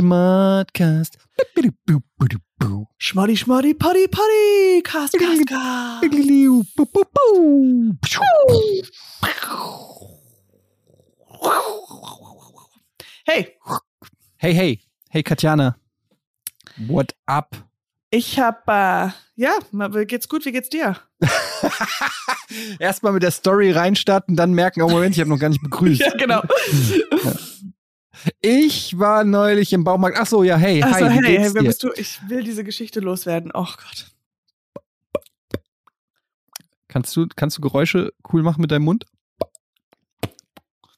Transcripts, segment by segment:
Schmodcast. Schmoddy, Schmoddy, Poddy, Poddy, Cast, Cast, Cast. Hey, Hey, hey, hey Katjana. What up? ich hab, äh, ja, geht's gut, wie geht's dir? Erstmal mit der Story reinstarten, dann merken, oh Moment, ich habe noch gar nicht begrüßt. Ja, genau. Ich war neulich im Baumarkt. Ach so, ja, hey, Also, hi, wie hey, geht's hey, wer dir? bist du? Ich will diese Geschichte loswerden. Oh Gott. Kannst du, kannst du Geräusche cool machen mit deinem Mund?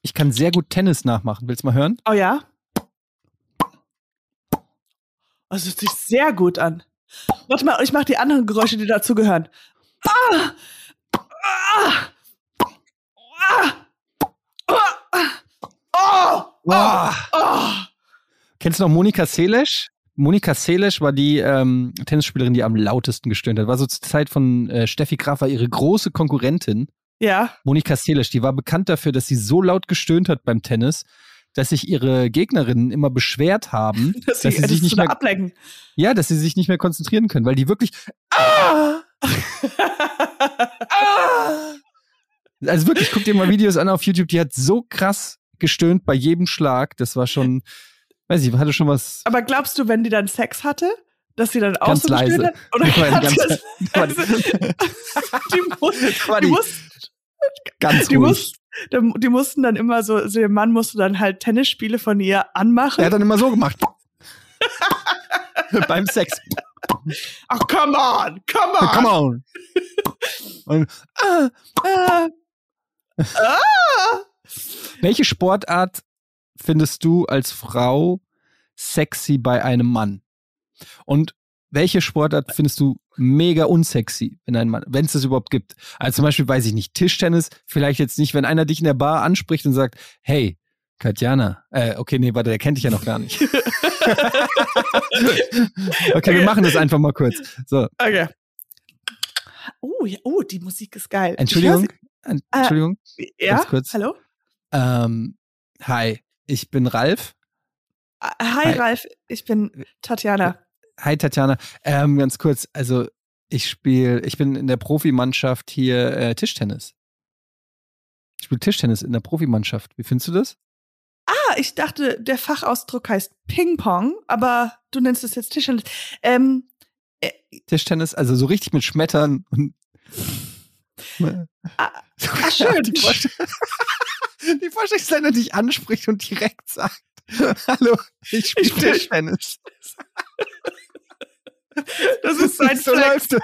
Ich kann sehr gut Tennis nachmachen. Willst du mal hören? Oh ja? Das hört sich sehr gut an. Warte mal, ich mach die anderen Geräusche, die dazugehören. Ah! Ah! Ah! Oh! Oh! Kennst du noch Monika Seles? Monika Seles war die ähm, Tennisspielerin, die am lautesten gestöhnt hat. War so zur Zeit von äh, Steffi Graf, war ihre große Konkurrentin. Ja. Monika Seles, die war bekannt dafür, dass sie so laut gestöhnt hat beim Tennis, dass sich ihre Gegnerinnen immer beschwert haben, Das, dass sie sich nicht mehr, ablenken. ja, dass sie sich nicht mehr konzentrieren können, weil die wirklich, ah, ah, also wirklich, guck dir mal Videos an auf YouTube, die hat so krass gestöhnt bei jedem Schlag, das war schon, weiß ich, hatte schon was Aber glaubst du, wenn die dann Sex hatte, dass sie dann auch Ganz so gestöhnt leise. hat? Oder ganz ganze- leise? die- muss, die, die muss, ganz die, ruhig. die, mussten dann immer so, so, der Mann musste dann halt Tennisspiele von ihr anmachen. Er hat dann immer so gemacht. Beim Sex. Ach, come on, come on. Come on. Und, ah, Äh, ah. Welche Sportart findest du als Frau sexy bei einem Mann? Und welche Sportart findest du mega unsexy, wenn ein Mann, wenn es das überhaupt gibt? Also zum Beispiel, weiß ich nicht, Tischtennis, vielleicht jetzt nicht, wenn einer dich in der Bar anspricht und sagt, hey, Katjana, äh, okay, nee, warte, der kennt dich ja noch gar nicht. okay, wir machen das einfach mal kurz. So, Okay. Oh, ja, oh, die Musik ist geil. Entschuldigung, Äh, Entschuldigung, sie- ja, hallo? Ähm, hi, ich bin Ralf. Ah, Hi, Hi. Ralf, ich bin Tatjana. Hi Tatjana, ähm, ganz kurz, also ich spiele, ich bin in der Profimannschaft hier äh, Tischtennis. Ich spiele Tischtennis in der Profimannschaft. Wie findest du das? Ah, ich dachte, der Fachausdruck heißt Ping-Pong, aber du nennst es jetzt Tischtennis. Ähm, Tischtennis, also so richtig mit Schmettern und. Ah, ah, schön. Die, einer dich anspricht und direkt sagt: Hallo, ich spiele Tischtennis. das ist sein so läuft.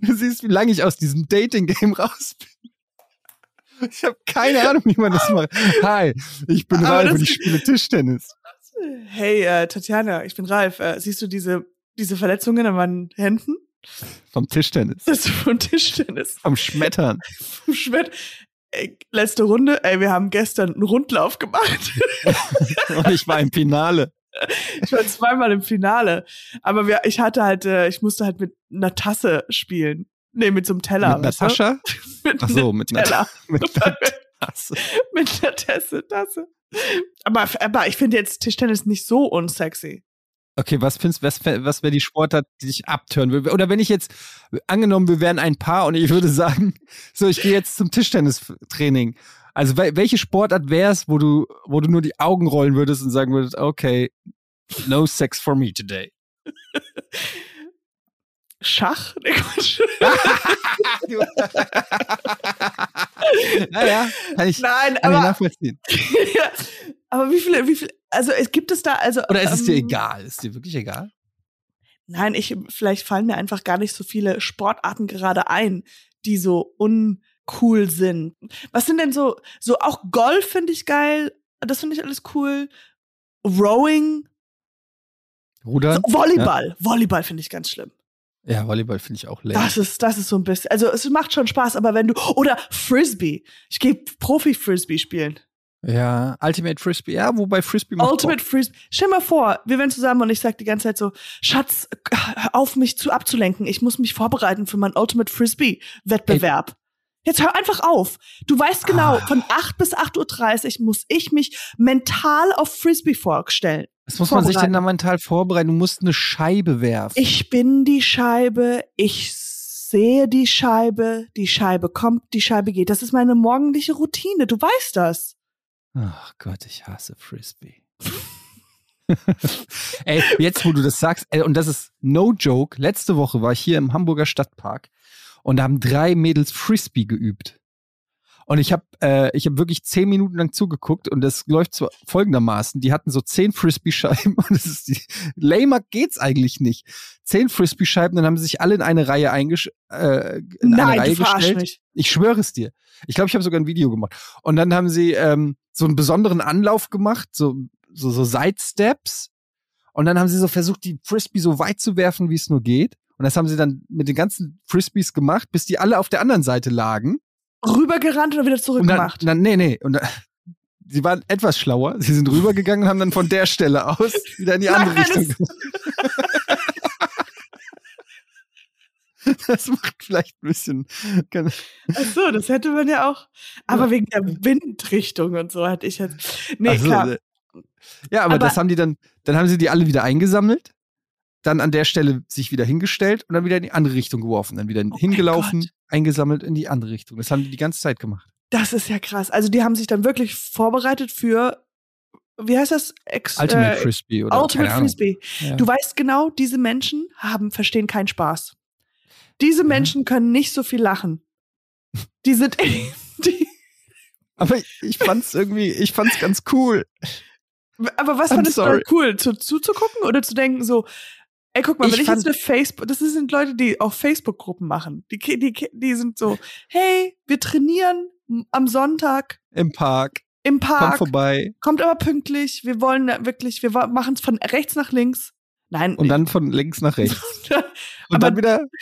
Du siehst, wie lange ich aus diesem Dating-Game raus bin. Ich habe keine Ahnung, wie man das macht. Hi, ich bin Aber Ralf und ich spiele Tischtennis. Hey, äh, Tatjana, ich bin Ralf. Äh, siehst du diese, diese Verletzungen an meinen Händen? Vom Tischtennis. Das ist von Tischtennis. Vom Schmettern. Vom Schwert. Ey, letzte Runde, ey, wir haben gestern einen Rundlauf gemacht. Und ich war im Finale. Ich war zweimal im Finale. Aber wir, ich hatte halt, äh, ich musste halt mit einer Tasse spielen. Nee, mit so einem Teller. mit? Natascha? Mit Ach so, mit einer Teller. mit einer Tasse. mit einer Tasse, Tasse. Aber, aber ich finde jetzt Tischtennis nicht so unsexy. Okay, was findest was, was wäre die Sportart, die dich abtören würde? Oder wenn ich jetzt, angenommen, wir wären ein Paar und ich würde sagen, so, ich gehe jetzt zum Tischtennistraining. Also wel- welche Sportart wäre es, wo du, wo du nur die Augen rollen würdest und sagen würdest, okay, no sex for me today. Schach? Nee, naja, kann ich, Nein, kann ich aber, nachvollziehen. Ja, aber wie viele, wie viele, also es gibt es da, also. Oder ist es dir ähm, egal? Ist dir wirklich egal? Nein, ich, vielleicht fallen mir einfach gar nicht so viele Sportarten gerade ein, die so uncool sind. Was sind denn so, so auch Golf finde ich geil, das finde ich alles cool. Rowing, Rudern? so, Volleyball, Volleyball finde ich ganz schlimm. Ja, Volleyball finde ich auch leer. Das ist, das ist so ein bisschen, also es macht schon Spaß, aber wenn du, oder Frisbee, ich gehe Profi-Frisbee spielen. Ja, Ultimate Frisbee, ja, wobei Frisbee macht Ultimate Frisbee. Stell mal vor, wir wären zusammen und ich sag die ganze Zeit so, Schatz, hör auf mich zu abzulenken. Ich muss mich vorbereiten für meinen Ultimate Frisbee Wettbewerb. Jetzt hör einfach auf. Du weißt genau, Ah. von 8 bis 8.30 Uhr muss ich mich mental auf Frisbee vorstellen. Was muss man sich denn da mental vorbereiten? Du musst eine Scheibe werfen. Ich bin die Scheibe, ich sehe die Scheibe, die Scheibe kommt, die Scheibe geht. Das ist meine morgendliche Routine. Du weißt das. Ach Gott, ich hasse Frisbee. ey, jetzt wo du das sagst, ey, und das ist no joke, letzte Woche war ich hier im Hamburger Stadtpark und da haben drei Mädels Frisbee geübt. Und ich habe äh, ich hab wirklich zehn Minuten lang zugeguckt und das läuft so folgendermaßen. Die hatten so zehn Frisbee-Scheiben und das ist die, lamer geht's eigentlich nicht. Zehn Frisbee-Scheiben, dann haben sie sich alle in eine Reihe eingesch äh, in eine Nein, Reihe du verarsch gestellt. mich. Ich schwöre es dir. Ich glaube, ich habe sogar ein Video gemacht. Und dann haben sie ähm, so einen besonderen Anlauf gemacht, so, so, so Side-Steps. Und dann haben sie so versucht, die Frisbee so weit zu werfen, wie es nur geht. Und das haben sie dann mit den ganzen Frisbees gemacht, bis die alle auf der anderen Seite lagen. Rübergerannt oder wieder Und dann, zurückgemacht? dann, nee, nee. Und dann, sie waren etwas schlauer. Sie sind rübergegangen und haben dann von der Stelle aus wieder in die andere Nein, Richtung gemacht. Das macht vielleicht ein bisschen. Ach so, das hätte man ja auch. Aber Ja. wegen der Windrichtung und so hatte ich jetzt. Nee, so, klar. äh, Ja, aber, Aber- das haben die dann, dann haben sie die alle wieder eingesammelt, dann an der Stelle sich wieder hingestellt und dann wieder in die andere Richtung geworfen, dann wieder Oh hingelaufen, eingesammelt in die andere Richtung. Das haben die die ganze Zeit gemacht. Das ist ja krass. Also die haben sich dann wirklich vorbereitet für, wie heißt das? Ex Ultimate äh, Frisbee oder Ultimate. Frisbee. Ja. Du weißt genau, diese Menschen haben, verstehen keinen Spaß. Diese Menschen können nicht so viel lachen. Die sind, die, aber ich, ich fand's irgendwie, ich fand's ganz cool. aber was fandest du cool? Zu, zuzugucken oder zu denken so, ey, guck mal, Ich wenn ich jetzt eine Facebook, das sind Leute, die auch Facebook-Gruppen machen. Die, die, die, sind so, hey, wir trainieren am Sonntag Im Park. im Park. vorbei. kommt aber pünktlich. Wir wollen wirklich, wir machen es von rechts nach links. Nein, Und dann von links nach rechts. Und Aber- dann wieder.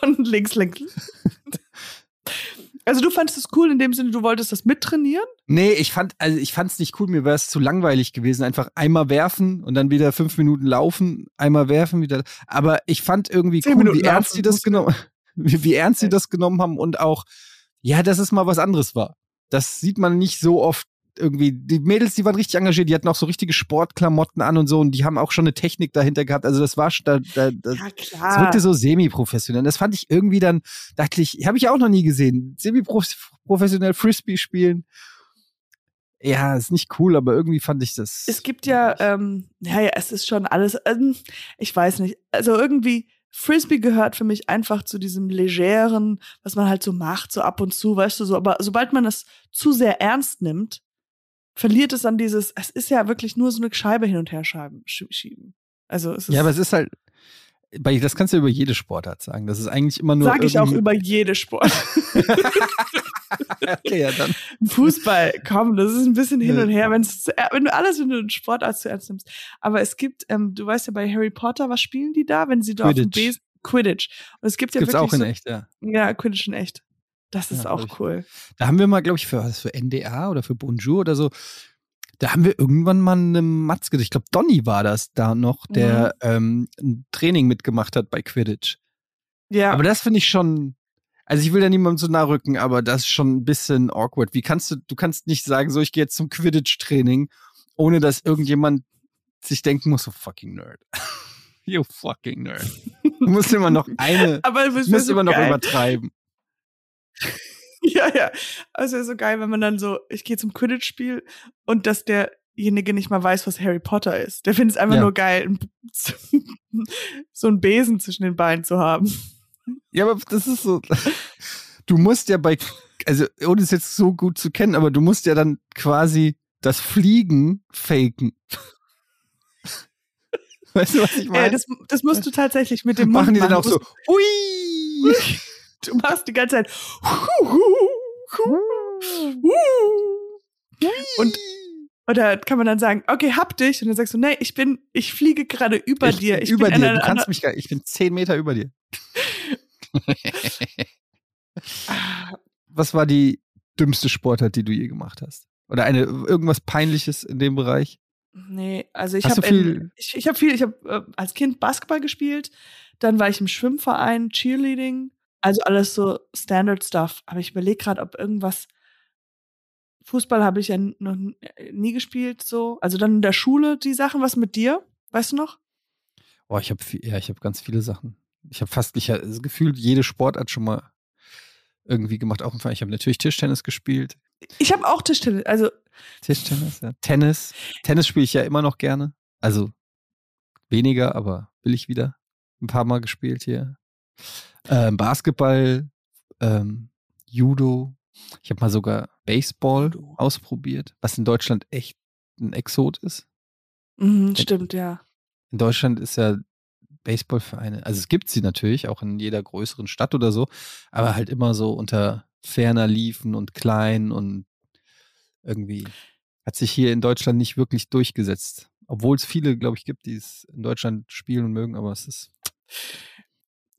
von links, links. Also du fandest es cool in dem Sinne, du wolltest das mittrainieren? Nee, ich fand, also ich fand's nicht cool, mir wäre es zu langweilig gewesen. Einfach einmal werfen und dann wieder fünf Minuten laufen, einmal werfen, wieder. Aber ich fand irgendwie cool, Minuten wie ernst die das genommen, wie, wie ernst sie das genommen haben und auch, ja, dass es mal was anderes war. Das sieht man nicht so oft irgendwie. Die Mädels, die waren richtig engagiert, die hatten auch so richtige Sportklamotten an und so und die haben auch schon eine Technik dahinter gehabt. Also das war schon, da, da, da, Ja, klar. wirkte so semi-professionell. Das fand ich irgendwie dann, dachte ich, habe ich auch noch nie gesehen. Semi-professionell Frisbee spielen. Ja, ist nicht cool, aber irgendwie fand ich das. es gibt ja, ähm, ja, ja, es ist schon alles, ähm, ich weiß nicht. Also irgendwie, Frisbee gehört für mich einfach zu diesem legeren, was man halt so macht, so ab und zu, weißt du, so. Aber sobald man es zu sehr ernst nimmt, verliert es an dieses, es ist ja wirklich nur so eine Scheibe hin und her schieben. Also es ist, ja, aber es ist halt, bei, das kannst du über jede Sportart sagen. Das ist eigentlich immer nur. sage ich auch über jede Sport. okay, ja, dann. Fußball, komm, das ist ein bisschen hin und her, wenn's, äh, wenn du alles, wenn du einen Sportart zu ernst nimmst. Aber es gibt, ähm, du weißt ja bei Harry Potter, was spielen die da, wenn sie da auf dem Quidditch. Besen Quidditch. Und es gibt ja gibt's wirklich auch in so, echt, ja. ja Quidditch in echt. Das ist Ja, auch cool. Da haben wir mal, glaube ich, für, für NDR oder für Bonjour oder so, da haben wir irgendwann mal eine Matzke, ich glaube, Donny war das da noch, der ähm, ein Training mitgemacht hat bei Quidditch. Ja, Aber das finde ich schon, also ich will da niemandem so nahe rücken, aber das ist schon ein bisschen awkward. Wie kannst du, du kannst nicht sagen, so, ich gehe jetzt zum Quidditch-Training, ohne dass irgendjemand sich denken muss, so fucking Nerd. you fucking Nerd. Du musst immer noch eine, aber du musst so immer noch geil. übertreiben. Ja, ja. Also wäre so geil, wenn man dann so, ich gehe zum Quidditch-Spiel und dass derjenige nicht mal weiß, was Harry Potter ist. Der findet es einfach Ja. nur geil, so einen Besen zwischen den Beinen zu haben. Ja, aber das ist so. Du musst ja bei, also ohne es jetzt so gut zu kennen, aber du musst ja dann quasi das Fliegen faken. Weißt du, was ich meine? das, das musst du tatsächlich mit dem Mund machen die dann machen. auch so, hui! Du machst die ganze Zeit. Und oder kann man dann sagen, okay, hab dich. Und dann sagst du, nee, ich bin, ich fliege gerade über ich dir. Ich über bin in dir. Du kannst mich gar, ich bin zehn Meter über dir. Was war die dümmste Sportart, die du je gemacht hast? Oder eine irgendwas Peinliches in dem Bereich? Nee, also ich habe viel- ich, ich habe viel, ich habe äh, als Kind Basketball gespielt, dann war ich im Schwimmverein, Cheerleading Also alles so Standard Stuff. Aber ich überlege gerade, ob irgendwas. Fußball habe ich ja noch nie gespielt, so. Also dann in der Schule die Sachen. Was mit dir? Weißt du noch? Oh, ich habe ja, ich habe ganz viele Sachen. Ich habe fast, ich habe das Gefühl, jede Sportart schon mal irgendwie gemacht. Auch im Fall. Ich habe natürlich Tischtennis gespielt. Ich habe auch Tischtennis. Also Tischtennis, ja. Tennis. Tennis spiele ich ja immer noch gerne. Also weniger, aber will ich wieder. Ein paar Mal gespielt hier. Ähm, Basketball, ähm, Judo. Ich habe mal sogar Baseball ausprobiert, was in Deutschland echt ein Exot ist. Mhm, stimmt, ja. In Deutschland ist ja Baseballvereine, also es gibt sie natürlich auch in jeder größeren Stadt oder so, aber halt immer so unter ferner Liefen und klein und irgendwie hat sich hier in Deutschland nicht wirklich durchgesetzt. Obwohl es viele, glaube ich, gibt, die es in Deutschland spielen und mögen, aber es ist.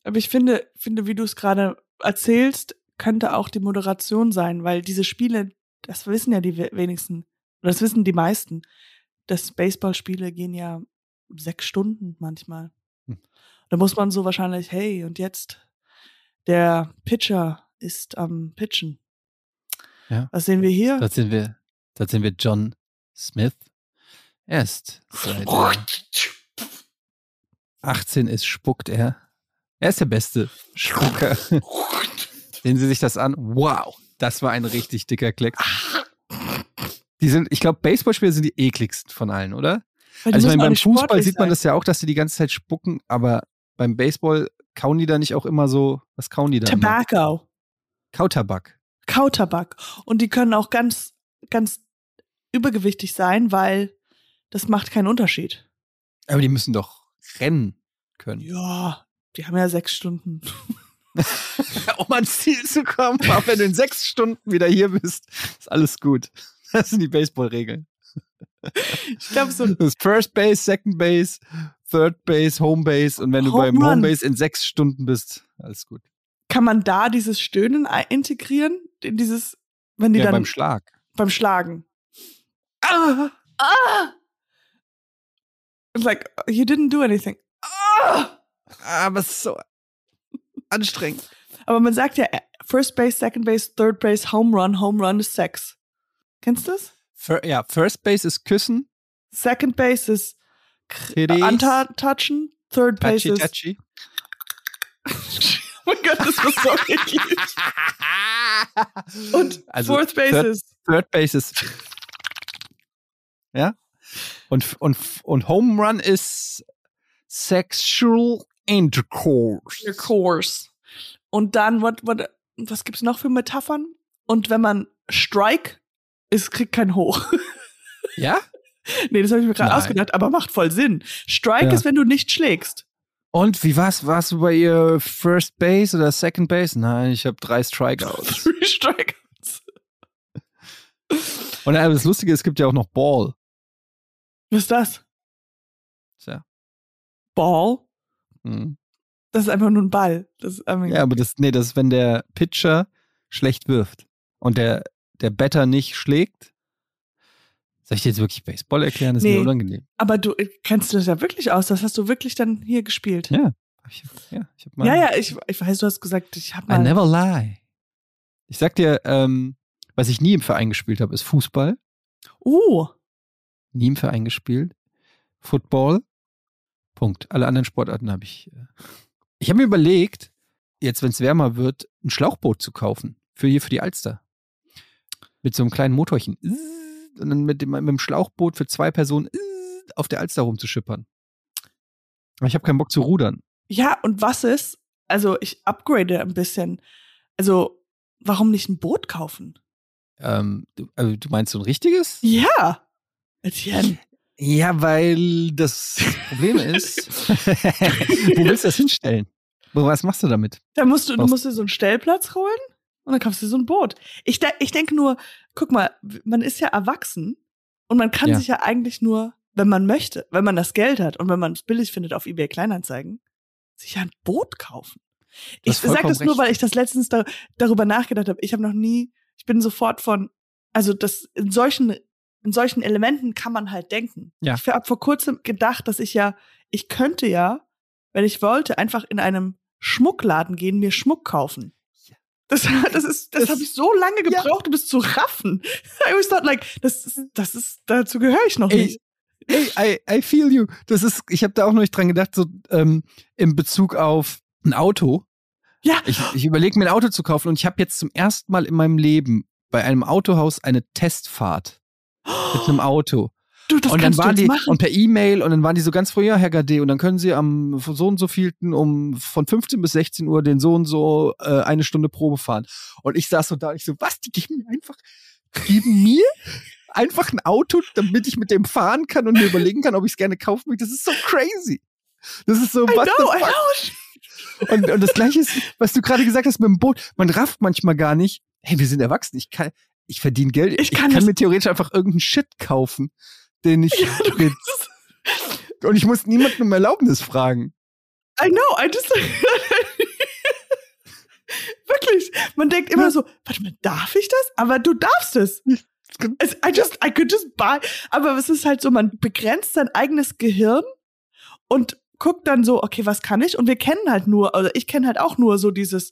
Aber ich finde, finde, wie du es gerade erzählst, könnte auch die Moderation sein, weil diese Spiele, das wissen ja die wenigsten, oder das wissen die meisten, dass Baseballspiele gehen ja sechs Stunden manchmal. Hm. Da muss man so wahrscheinlich, hey, und jetzt der Pitcher ist am Pitchen. Ja. Was sehen wir hier? Dort sind wir, dort sind wir John Smith. Er ist seit 18 ist, spuckt er. Er ist der beste Spucker. Sehen Sie sich das an. Wow, das war ein richtig dicker Kleck. Die sind, ich glaube, Baseballspieler sind die ekligsten von allen, oder? Also ich meine, beim Fußball sieht man sein. das ja auch, dass sie die ganze Zeit spucken, aber beim Baseball kauen die da nicht auch immer so, was kauen die da? Tobacco. Immer? Kautabak. Kautabak. Und die können auch ganz, ganz übergewichtig sein, weil das macht keinen Unterschied. Aber die müssen doch rennen können. Ja, die haben ja sechs Stunden. um ans Ziel zu kommen, auch wenn du in sechs Stunden wieder hier bist, ist alles gut. Das sind die Baseballregeln. Ich glaube so. Das First Base, Second Base, Third Base, Home Base und wenn du Home beim Run. Home Base in sechs Stunden bist, alles gut. Kann man da dieses Stöhnen integrieren? In dieses, wenn die ja, dann. beim Schlag. Beim Schlagen. Ah! Ah! It's like, you didn't do anything. Ah! Aber es ist so anstrengend. Aber man sagt ja, First Base, Second Base, Third Base, Home Run, Home Run ist Sex. Kennst du das? Fir ja, First Base ist Küssen. Second Base ist Antatouchen. Third Base ist. Touchy. oh mein Gott, das war so eklig. Und also Fourth Base third, ist. Third Base ist. Ja? Und, und, und Home Run ist Sexual Intercourse. Intercourse. Und dann, what, what, was gibt's noch für Metaphern? Und wenn man Strike ist, kriegt kein Hoch. Ja? nee, das habe ich mir gerade ausgedacht, aber macht voll Sinn. Strike ja. ist, wenn du nicht schlägst. Und wie war's? Warst du bei ihr First Base oder Second Base? Nein, ich habe drei Strikeouts. Drei Strikeouts. Und das Lustige es gibt ja auch noch Ball. Was ist das? Tja. Ball? Mhm. Das ist einfach nur ein Ball. Ja, aber das, nee, das ist, wenn der Pitcher schlecht wirft und der, der Batter nicht schlägt. Soll ich dir jetzt wirklich Baseball erklären? Das nee, ist mir unangenehm. Aber du äh, kennst das ja wirklich aus. Das hast du wirklich dann hier gespielt. Ja. Ich, ja, ich hab mal, ja, ja, ich, ich weiß, du hast gesagt, ich habe mal. I never lie. Ich sag dir, ähm, was ich nie im Verein gespielt habe, ist Fußball. Uh. Nie im Verein gespielt. Football. Punkt. Alle anderen Sportarten habe ich. Äh ich habe mir überlegt, jetzt, wenn es wärmer wird, ein Schlauchboot zu kaufen. Für hier für die Alster. Mit so einem kleinen Motorchen. Und dann mit dem, mit dem Schlauchboot für zwei Personen auf der Alster rumzuschippern. Aber ich habe keinen Bock zu rudern. Ja, und was ist? Also, ich upgrade ein bisschen. Also, warum nicht ein Boot kaufen? Ähm, du, also, du meinst so ein richtiges? Ja. Etienne. Ja, weil das Problem ist, wo willst du das hinstellen? Was machst du damit? Da musst du, du musst dir so einen Stellplatz holen und dann kaufst du so ein Boot. Ich, de ich denke nur, guck mal, man ist ja erwachsen und man kann ja. sich ja eigentlich nur, wenn man möchte, wenn man das Geld hat und wenn man es billig findet auf eBay Kleinanzeigen, sich ein Boot kaufen. Ich sage das recht. nur, weil ich das letztens da, darüber nachgedacht habe. Ich habe noch nie, ich bin sofort von, also das in solchen in solchen Elementen kann man halt denken. Ja. Ich habe vor kurzem gedacht, dass ich ja, ich könnte ja, wenn ich wollte, einfach in einem Schmuckladen gehen, mir Schmuck kaufen. Das, das ist, das, Das- habe ich so lange gebraucht, um es zu raffen. I always thought like, das ist, das ist, dazu gehöre ich noch Ey, nicht. Ey, I, I feel you. Das ist, ich habe da auch noch nicht dran gedacht, so ähm, in Bezug auf ein Auto. Ja. Ich, ich überlege mir ein Auto zu kaufen und ich habe jetzt zum ersten Mal in meinem Leben bei einem Autohaus eine Testfahrt mit einem Auto. Du, das und dann waren die machen. und per E-Mail und dann waren die so ganz früh, ja, Herr Gade, und dann können Sie am so und so vielten um von 15 bis 16 Uhr den so und so äh, eine Stunde Probe fahren. Und ich saß so da und ich so, was, die geben mir einfach, geben mir einfach ein Auto, damit ich mit dem fahren kann und mir überlegen kann, ob ich es gerne kaufen möchte. Das ist so crazy. Das ist so, I was know, the fuck? Und, und das gleiche ist, was du gerade gesagt hast mit dem Boot. Man rafft manchmal gar nicht, hey, wir sind erwachsen, ich kann, ich verdiene Geld, Ich kann das- mir theoretisch einfach irgendeinen Shit kaufen, den ich Ja. Und ich muss niemanden um Erlaubnis fragen. I know, I just. Wirklich. Man denkt immer so, warte mal, darf ich das? Aber du darfst es. Es- I just, I could just buy. Aber es ist halt so, man begrenzt sein eigenes Gehirn und guckt dann so, okay, was kann ich? Und wir kennen halt nur, also ich kenne halt auch nur so dieses,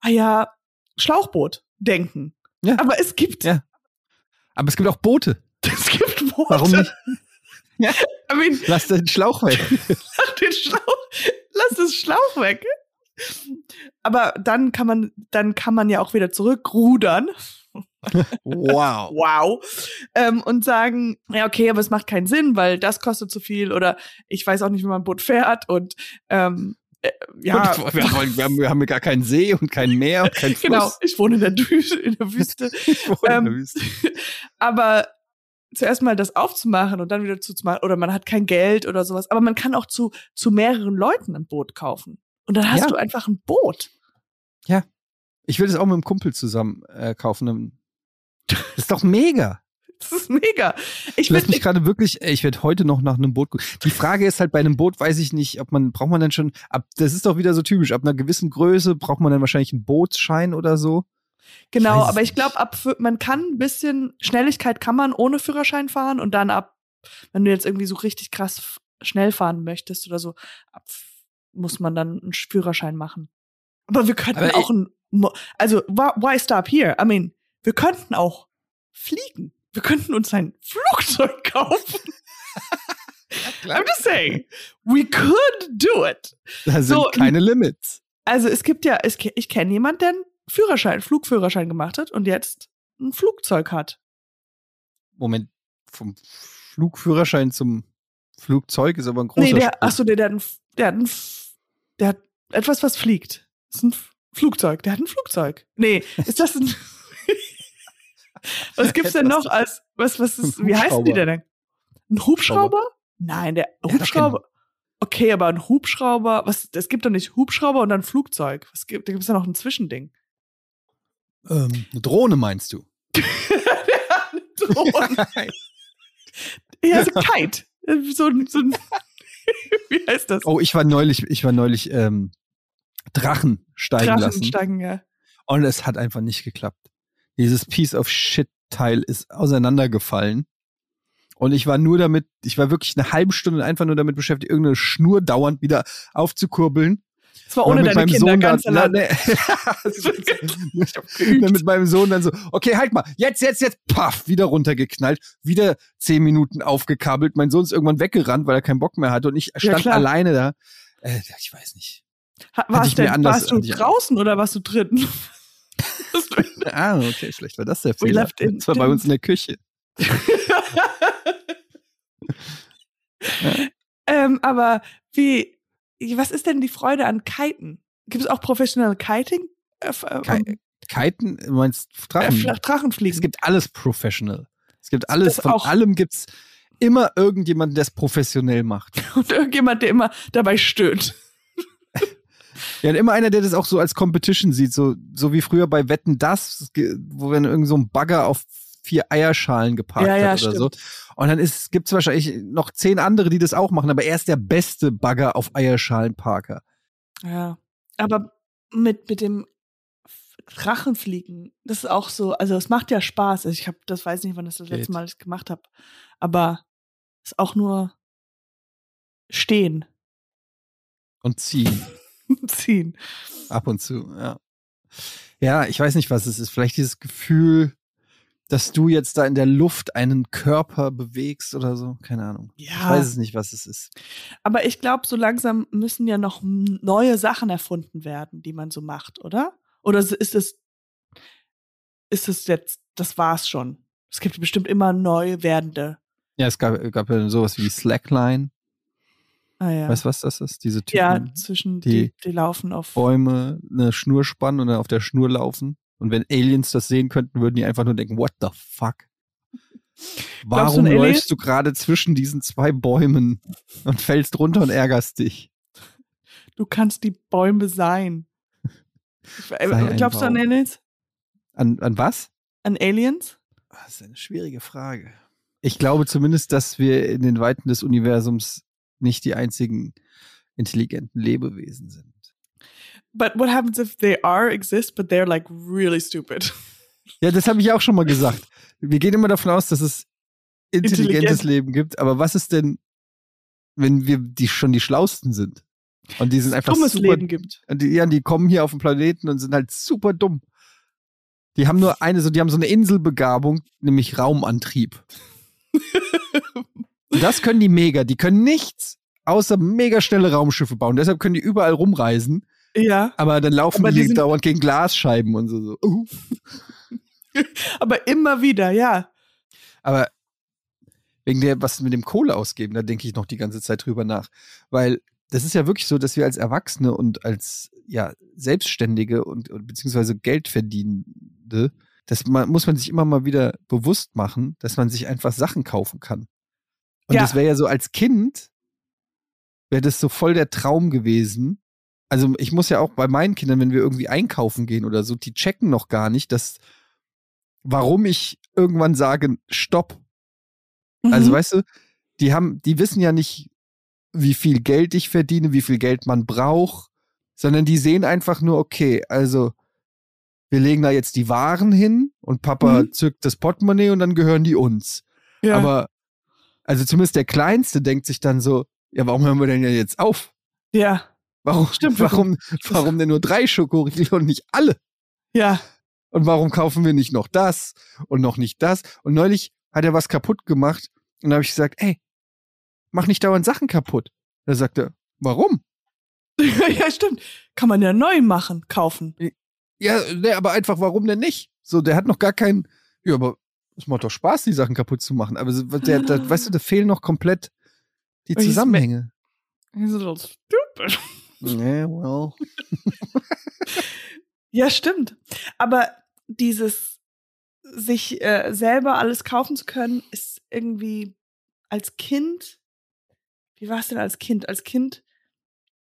ah ja, Schlauchboot denken. Ja. Aber es gibt, Ja. Aber es gibt auch Boote. es gibt Boote. Warum nicht? Ja. I mean, Lass den Schlauch weg. Lass den Schlauch, lass den Schlauch weg. Aber dann kann man, dann kann man ja auch wieder zurückrudern. Wow. Wow. Ähm, und sagen, ja, okay, aber es macht keinen Sinn, weil das kostet zu viel oder ich weiß auch nicht, wie man ein Boot fährt und ähm, äh, ja. Und wir, wollen, wir, haben, wir haben gar keinen See und kein Meer und kein Fluss. Genau, ich wohne in der, Dü in der Wüste. Ich wohne in der Ähm, Wüste. aber zuerst mal das aufzumachen und dann wieder zuzumachen oder man hat kein Geld oder sowas. Aber man kann auch zu, zu mehreren Leuten ein Boot kaufen. Und dann hast Ja. du einfach ein Boot. Ich will das auch mit einem Kumpel zusammen äh, kaufen. Das ist doch mega. Das ist mega. Ich Ich lass finde, mich gerade wirklich, ich werde heute noch nach einem Boot gucken. Die Frage ist halt bei einem Boot, weiß ich nicht, ob man, braucht man dann schon, ab, das ist doch wieder so typisch, ab einer gewissen Größe braucht man dann wahrscheinlich einen Bootsschein oder so. genau, es aber ich glaube, ab man kann ein bisschen Schnelligkeit kann man ohne Führerschein fahren und dann ab, wenn du jetzt irgendwie so richtig krass schnell fahren möchtest oder so, ab, muss man dann einen Führerschein machen. Aber wir könnten Aber auch ein, also why stop here? I mean, wir könnten auch fliegen. Wir könnten uns ein Flugzeug kaufen. I'm just saying, we could do it. Da sind So, keine Limits. Also es gibt ja, es, ich kenne jemanden, der einen Führerschein, Flugführerschein gemacht hat und jetzt ein Flugzeug hat. Moment, vom Flugführerschein zum Flugzeug ist aber ein großer nee, der, Sprung. ach so, der, der, hat ein, der hat ein, der hat etwas, was fliegt. Das ist ein Flugzeug. Der hat ein Flugzeug. Nee, ist das ein, was gibt's denn noch als, was, was ist, wie heißen die denn? Ein Hubschrauber? Nein, der Hubschrauber. Okay, aber ein Hubschrauber, was, es gibt doch nicht Hubschrauber und dann Flugzeug. Was gibt, da gibt's ja noch ein Zwischending. ähm, eine Drohne meinst du? Eine Drohne. Ja, so ein Kite. So ein, so ein wie heißt das? Oh, ich war neulich, ich war neulich ähm, Drachen steigen lassen. Drachenstangen, ja. Und es hat einfach nicht geklappt. Dieses Piece of Shit Teil ist auseinandergefallen. Und ich war nur damit, ich war wirklich eine halbe Stunde einfach nur damit beschäftigt, irgendeine Schnur dauernd wieder aufzukurbeln. Das war ohne deine Kinder, Sohn ganz dann, allein. nee. dann mit meinem Sohn dann so, okay, halt mal, jetzt, jetzt, jetzt, paff, wieder runtergeknallt, wieder zehn Minuten aufgekabelt. Mein Sohn ist irgendwann weggerannt, weil er keinen Bock mehr hatte und ich stand klar. alleine da. Äh, ich weiß nicht. Ha- Warst, denn, anders- warst du draußen oder warst du drin? Ah, okay, vielleicht war das der We Fehler. left in- Das war bei uns in der Küche. ähm, aber wie, was ist denn die Freude an Kiten? Gibt es auch Professional Kiting? Äh, äh, Ki- Kiten, du meinst äh, Drachen? Fla- Drachenfliegen. es gibt alles professional. Es gibt alles, von allem gibt's immer irgendjemanden, der es professionell macht. und irgendjemand, der immer dabei stöhnt. Ja, und immer einer, der das auch so als Competition sieht, so, so wie früher bei Wetten das, wo wenn irgend so ein Bagger auf vier Eierschalen geparkt Ja, ja, hat oder so. stimmt. Und dann ist, gibt's wahrscheinlich noch zehn andere, die das auch machen, aber er ist der beste Bagger auf Eierschalenparker. Ja. Aber mit, mit dem Drachenfliegen, das ist auch so, also es macht ja Spaß. Also ich habe, das weiß nicht, wann das das Geht. letzte Mal ich gemacht habe. Aber es ist auch nur stehen. Und ziehen. ziehen. Ab und zu, ja. Ja, ich weiß nicht, was es ist. Vielleicht dieses Gefühl, dass du jetzt da in der Luft einen Körper bewegst oder so. Keine Ahnung. Ja. Ich weiß es nicht, was es ist. Aber ich glaube, so langsam müssen ja noch neue Sachen erfunden werden, die man so macht, oder? Oder ist es, ist es jetzt, das war's schon? Es gibt bestimmt immer neu werdende. Ja, es gab, gab ja sowas wie Slackline. Ah ja. Weißt du, was das ist? Diese Typen, ja, zwischen die, die die laufen auf. Bäume eine Schnur spannen und dann auf der Schnur laufen. Und wenn Aliens das sehen könnten, würden die einfach nur denken, what the fuck? Warum Alien- läufst du gerade zwischen diesen zwei Bäumen und fällst runter und ärgerst dich? Du kannst die Bäume sein. Sei Glaubst du an. Aliens? An, an was? An Aliens? Das ist eine schwierige Frage. Ich glaube zumindest, dass wir in den Weiten des Universums nicht die einzigen intelligenten Lebewesen sind. But what happens if they are exist, but they're like really stupid? Ja, das habe ich auch schon mal gesagt. Wir gehen immer davon aus, dass es intelligentes Intelligent. Leben gibt, aber was ist denn, wenn wir die schon die Schlausten sind? Und die sind einfach Dummes super, Leben gibt. Und die, ja, die kommen hier auf den Planeten und sind halt super dumm. Die haben nur eine, so, die haben so eine Inselbegabung, nämlich Raumantrieb. Das können die mega. Die können nichts außer mega schnelle Raumschiffe bauen. Deshalb können die überall rumreisen. Ja, Aber dann laufen Aber die, die dauernd gegen Glasscheiben und so. so. Uh. aber immer wieder, ja. Aber wegen der, was mit dem Kohle ausgeben, da denke ich noch die ganze Zeit drüber nach. Weil das ist ja wirklich so, dass wir als Erwachsene und als ja, Selbstständige und, und beziehungsweise Geldverdienende, das man, muss man sich immer mal wieder bewusst machen, dass man sich einfach Sachen kaufen kann. Und Ja. das wäre ja so als Kind, wäre das so voll der Traum gewesen. Also ich muss ja auch bei meinen Kindern, wenn wir irgendwie einkaufen gehen oder so, die checken noch gar nicht, dass warum ich irgendwann sage, stopp, also, Mhm. weißt du, die haben, die wissen ja nicht, wie viel Geld ich verdiene, wie viel Geld man braucht, sondern die sehen einfach nur, okay, also wir legen da jetzt die Waren hin und Papa Mhm. zückt das Portemonnaie und dann gehören die uns. ja. Aber, also zumindest der Kleinste denkt sich dann so, ja, warum hören wir denn jetzt auf? ja, Warum, Stimmt, warum, warum denn nur drei Schokoriegel und nicht alle? ja. Und warum kaufen wir nicht noch das und noch nicht das? Und neulich hat er was kaputt gemacht und da habe ich gesagt, ey, mach nicht dauernd Sachen kaputt. Da sagt er, warum? ja, stimmt. Kann man ja neu machen, kaufen. Ja, ne, aber einfach, warum denn nicht? So, der hat noch gar keinen, ja, aber es macht doch Spaß, die Sachen kaputt zu machen. Aber der, der, weißt du, da fehlen noch komplett die Zusammenhänge. He's a little stupid. Nee, well. Ja, stimmt. Aber dieses sich äh, selber alles kaufen zu können, ist irgendwie als Kind. Wie war es denn als Kind? Als Kind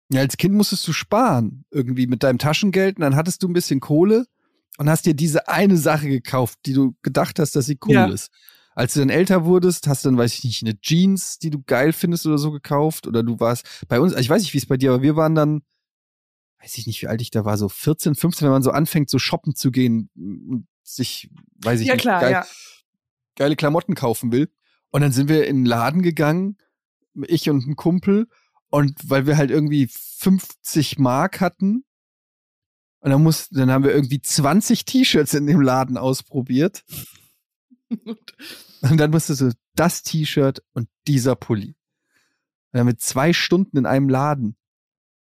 Ja, als Kind musstest du sparen, irgendwie mit deinem Taschengeld und dann hattest du ein bisschen Kohle und hast dir diese eine Sache gekauft, die du gedacht hast, dass sie cool Ja. ist. Als du dann älter wurdest, hast du dann, weiß ich nicht, eine Jeans, die du geil findest oder so gekauft oder du warst bei uns, ich weiß nicht, wie es bei dir, aber wir waren dann, weiß ich nicht, wie alt ich da war, so 14, 15, wenn man so anfängt, so shoppen zu gehen und sich, weiß ich ja nicht, klar, geil, ja. geile Klamotten kaufen will. Und dann sind wir in den Laden gegangen, ich und ein Kumpel, und weil wir halt irgendwie 50 Mark hatten, und dann, muss, dann haben wir irgendwie 20 T-Shirts in dem Laden ausprobiert. Und dann musstest du das T-Shirt und dieser Pulli. Und dann mit zwei Stunden in einem Laden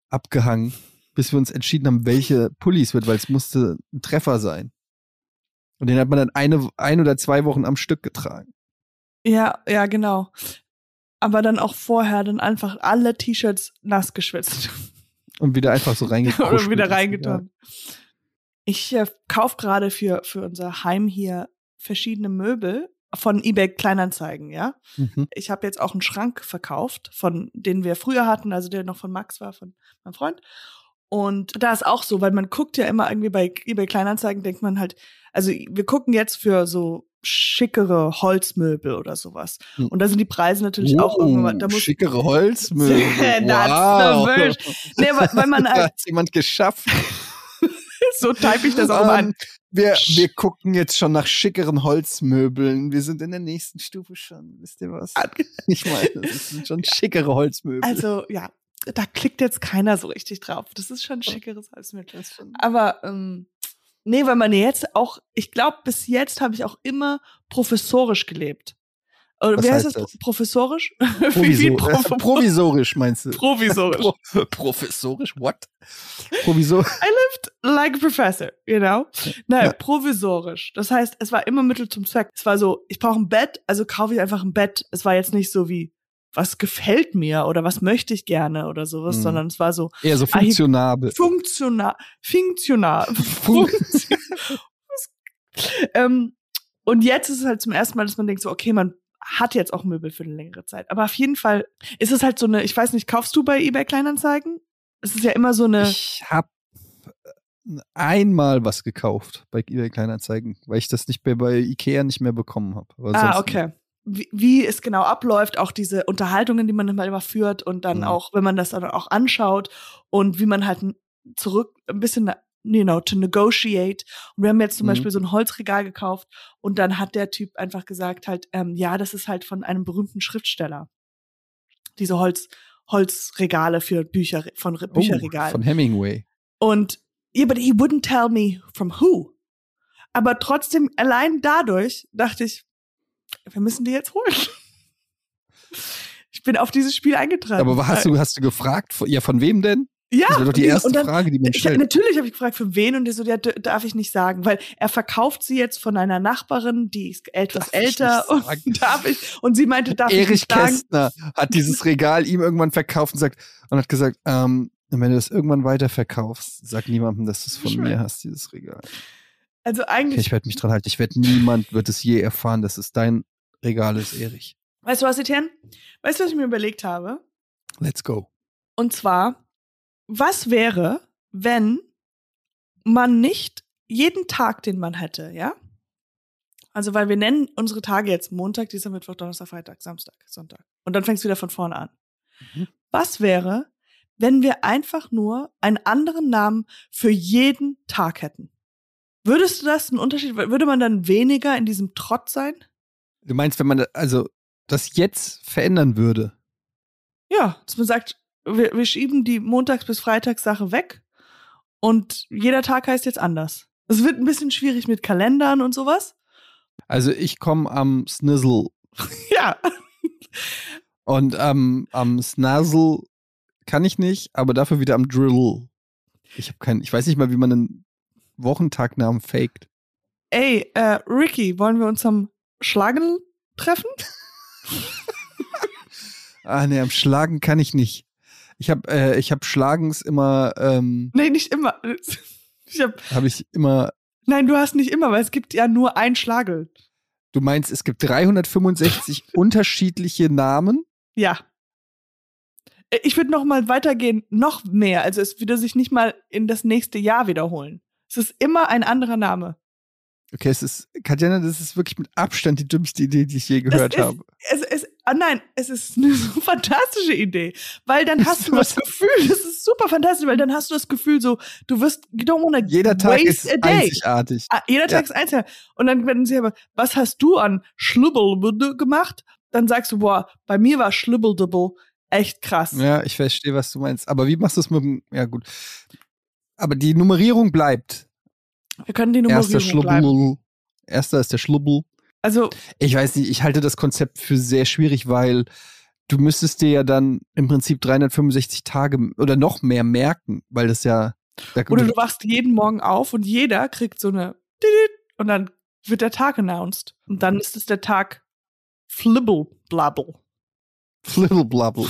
abgehangen, bis wir uns entschieden haben, welche Pullis wird, weil es musste ein Treffer sein. Und den hat man dann eine, ein oder zwei Wochen am Stück getragen. ja, ja, genau. Aber dann auch vorher dann einfach alle T-Shirts nass geschwitzt. Und wieder einfach so reingekommen. Oder wieder reingetan. Ich äh, kaufe gerade für, für unser Heim hier verschiedene Möbel von eBay Kleinanzeigen, ja. Mhm. Ich habe jetzt auch einen Schrank verkauft, von den wir früher hatten, also der noch von Max war, von meinem Freund. Und da ist auch so, weil man guckt ja immer irgendwie bei eBay Kleinanzeigen, denkt man halt, also wir gucken jetzt für so schickere Holzmöbel oder sowas. Hm. Und da sind die Preise natürlich auch irgendwann, da muss schickere Holzmöbel. Wow. Nee, weil, weil man da halt, hat jemand geschafft. so type ich das auch immer Ähm, an. wir, wir gucken jetzt schon nach schickeren Holzmöbeln. Wir sind in der nächsten Stufe schon. Wisst ihr was? Ich meine, das sind schon schickere Holzmöbel. Also, ja. da klickt jetzt keiner so richtig drauf. Das ist schon ein schickeres Halsmittel. Aber ähm, nee, weil man jetzt auch, ich glaube, bis jetzt habe ich auch immer professorisch gelebt. Oder Was wie heißt heißt das? das? Professorisch? Provisor Prof- provisorisch meinst du? Provisorisch. Pro professorisch? What? Provisor like a professor, you know? Nein, Ja. provisorisch. Das heißt, es war immer Mittel zum Zweck. Es war so, ich brauche ein Bett, also kaufe ich einfach ein Bett. Es war jetzt nicht so wie, was gefällt mir oder was möchte ich gerne oder sowas, Mhm. sondern es war so eher so funktionabel. funktional, funktional. Fun- ähm, und jetzt ist es halt zum ersten Mal, dass man denkt so, okay, man hat jetzt auch Möbel für eine längere Zeit. Aber auf jeden Fall ist es halt so eine, ich weiß nicht, kaufst du bei eBay Kleinanzeigen? Es ist ja immer so eine, Ich habe einmal was gekauft bei eBay Kleinanzeigen, weil ich das nicht mehr bei Ikea nicht mehr bekommen habe. ah, okay. Wie, wie es genau abläuft, auch diese Unterhaltungen, die man immer immer führt und dann Mhm. auch, wenn man das dann auch anschaut und wie man halt zurück ein bisschen, you know, to negotiate. Und wir haben jetzt zum Mhm. Beispiel so ein Holzregal gekauft und dann hat der Typ einfach gesagt halt, ähm, ja, das ist halt von einem berühmten Schriftsteller. Diese Holz, Holzregale für Bücher, von Re- Bücherregalen. Oh, von Hemingway. Und yeah, but he wouldn't tell me from who. Aber trotzdem, allein dadurch dachte ich, wir müssen die jetzt holen. Ich bin auf dieses Spiel eingetragen. Aber hast du, hast du gefragt, ja, von wem denn? Ja, Das wäre doch die erste dann, Frage, die man ich, stellt. natürlich habe ich gefragt, für wen und der so, ja, d- darf ich nicht sagen, weil er verkauft sie jetzt von einer Nachbarin, die ist etwas Darf ich älter und darf ich und sie meinte, darf ich Erich nicht sagen. Kästner hat dieses Regal ihm irgendwann verkauft und sagt und hat gesagt, ähm, wenn du das irgendwann weiterverkaufst, sag niemandem, dass du es von Ich mir hast, dieses Regal. Also Okay, eigentlich, ich werde mich dran halten. Ich werde niemand wird es je erfahren, dass es dein Regal ist, Erich. weißt du was, Etienne? Weißt du, was ich mir überlegt habe? Let's go. Und zwar, was wäre, wenn man nicht jeden Tag, den man hätte, ja? Also, weil wir nennen unsere Tage jetzt Montag, Dienstag, Mittwoch, Donnerstag, Freitag, Samstag, Sonntag. Und dann fängst du wieder von vorne an. Mhm. Was wäre, wenn wir einfach nur einen anderen Namen für jeden Tag hätten? Würdest du das einen Unterschied, würde man dann weniger in diesem Trott sein? Du meinst, wenn man also das jetzt verändern würde? Ja, dass man sagt, wir, wir schieben die Montags- bis Freitagssache weg und jeder Tag heißt jetzt anders. Es wird ein bisschen schwierig mit Kalendern und sowas. Also ich komme am Snizzle Ja. und ähm, am Snazzle kann ich nicht, aber dafür wieder am Drill. Ich habe keinen, ich weiß nicht mal, wie man einen Wochentagnamen faked. Ey, äh, Ricky, wollen wir uns am Schlagen treffen? Ah, nee, am Schlagen kann ich nicht. Ich habe äh, ich habe Schlagens immer ähm, Nee, nicht immer. Ich hab, habe ich immer nein, du hast nicht immer, weil es gibt ja nur ein Schlagel. Du meinst, es gibt 365 unterschiedliche Namen? Ja. Äh, Ich würde noch mal weitergehen, noch mehr. Also es würde sich nicht mal in das nächste Jahr wiederholen. Es ist immer ein anderer Name. Okay, es ist, Katjana, das ist wirklich mit Abstand die dümmste Idee, die ich je gehört es ist, habe. Es ist, ah nein, es ist eine so fantastische Idee, weil dann hast du das? Gefühl, das ist super fantastisch, weil dann hast du das Gefühl so, du wirst, you don't wanna Jeder Tag ist einzigartig. Ah, jeder Tag ist einzeln. Und dann werden sie aber, was hast du an Schlubbel gemacht? Dann sagst du, boah, bei mir war Schlubbeldubbel echt krass. Ja, ich verstehe, was du meinst. Aber wie machst du es mit dem, ja gut. Aber die Nummerierung bleibt. Wir können die Erster Nummerierung bleiben. Schlubbel. Erster ist der Schlubbel. Also, Ich weiß nicht, ich halte das Konzept für sehr schwierig, weil du müsstest dir ja dann im Prinzip 365 Tage oder noch mehr merken, weil das ja. Da, oder du wachst jeden Morgen auf und jeder kriegt so eine und dann wird der Tag announced. Und dann ist es der Tag Flibbelblabbel. Flibbelblabbel.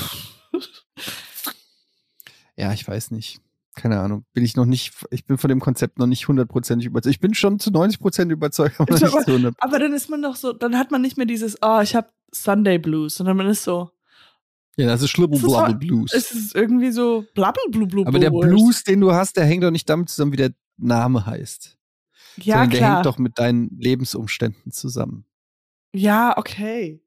Ja, ich weiß nicht. Keine Ahnung. Bin ich noch nicht, ich bin von dem Konzept noch nicht hundertprozentig überzeugt. Ich bin schon zu 90% überzeugt, aber nicht aber- zu 100. Aber dann ist man doch so, dann hat man nicht mehr dieses, oh, ich habe Sunday Blues, sondern man ist so, Ja, das ist Schlibbelblabbel Blues. es ist irgendwie so blabbelblublu. Aber der Blues, den du hast, der hängt doch nicht damit zusammen, wie der Name heißt. ja sondern der klar. hängt doch mit deinen Lebensumständen zusammen. Ja, okay.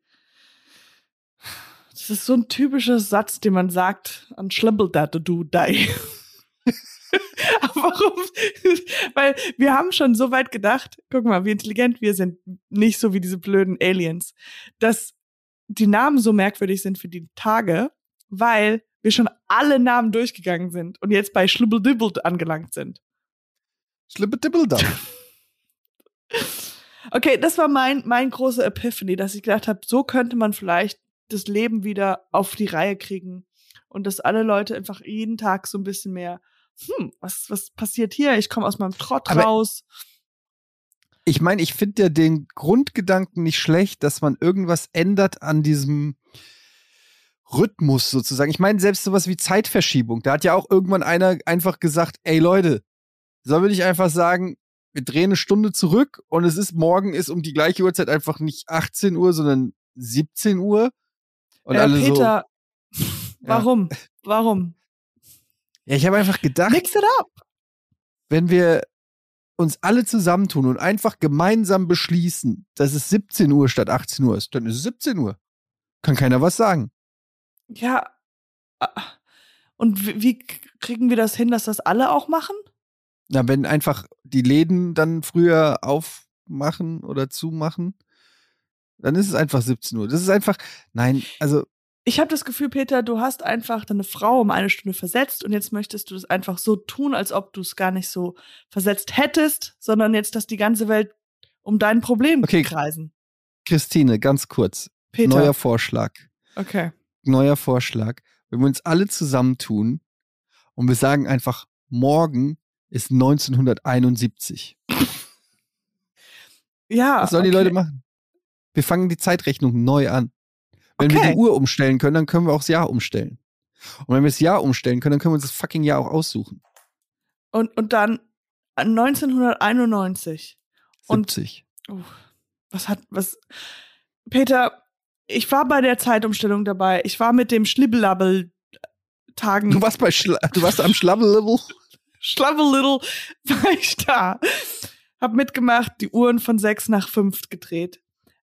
Das ist so ein typischer Satz, den man sagt an Schlibbeldatte du dei. Aber Warum? Weil wir haben schon so weit gedacht, guck mal, wie intelligent wir sind, nicht so wie diese blöden Aliens, dass die Namen so merkwürdig sind für die Tage, weil wir schon alle Namen durchgegangen sind und jetzt bei Schlibbeldibbel angelangt sind. Schlibbeldibbeldamm. okay, das war mein, mein große Epiphany, dass ich gedacht habe, so könnte man vielleicht das Leben wieder auf die Reihe kriegen und dass alle Leute einfach jeden Tag so ein bisschen mehr, hm, was, was passiert hier? Ich komme aus meinem Trott Aber raus. Ich meine, ich finde ja den Grundgedanken nicht schlecht, dass man irgendwas ändert an diesem Rhythmus sozusagen. Ich meine, selbst sowas wie Zeitverschiebung. Da hat ja auch irgendwann einer einfach gesagt, ey Leute, sollen wir nicht einfach sagen, wir drehen eine Stunde zurück und es ist morgen ist um die gleiche Uhrzeit einfach nicht 18 Uhr, sondern 17 Uhr. Und äh, alle Peter, warum? Warum? Ja, ich habe einfach gedacht, Mix it up. wenn wir uns alle zusammentun und einfach gemeinsam beschließen, dass es 17 Uhr statt 18 Uhr ist, dann ist es 17 Uhr. Kann keiner was sagen. Ja. Und wie, wie kriegen wir das hin, dass das alle auch machen? Na, wenn einfach die Läden dann früher aufmachen oder zumachen, dann ist es einfach 17 Uhr. Das ist einfach, nein, also Ich habe das Gefühl, Peter, du hast einfach deine Frau um eine Stunde versetzt und jetzt möchtest du es einfach so tun, als ob du es gar nicht so versetzt hättest, sondern jetzt, dass die ganze Welt um dein Problem Okay. kreisen. Christine, ganz kurz. Peter. Neuer Vorschlag. Okay. Neuer Vorschlag. Wenn wir uns alle zusammentun und wir sagen einfach, morgen ist 1971. Ja. Was sollen die okay. Leute machen? Wir fangen die Zeitrechnung neu an. Wenn wir Okay. die Uhr umstellen können, dann können wir auch das Jahr umstellen. Und wenn wir das Jahr umstellen können, dann können wir uns das fucking Jahr auch aussuchen. Und, und dann 1991. Und 70. Oh, was hat, was, Peter, ich war bei der Zeitumstellung dabei. Ich war mit dem Schlibbelabbel Tagen. Du warst bei Schla du warst am Schlabbel-Level. Schlabbel Little war ich da. Hab mitgemacht, die Uhren von sechs nach fünf gedreht.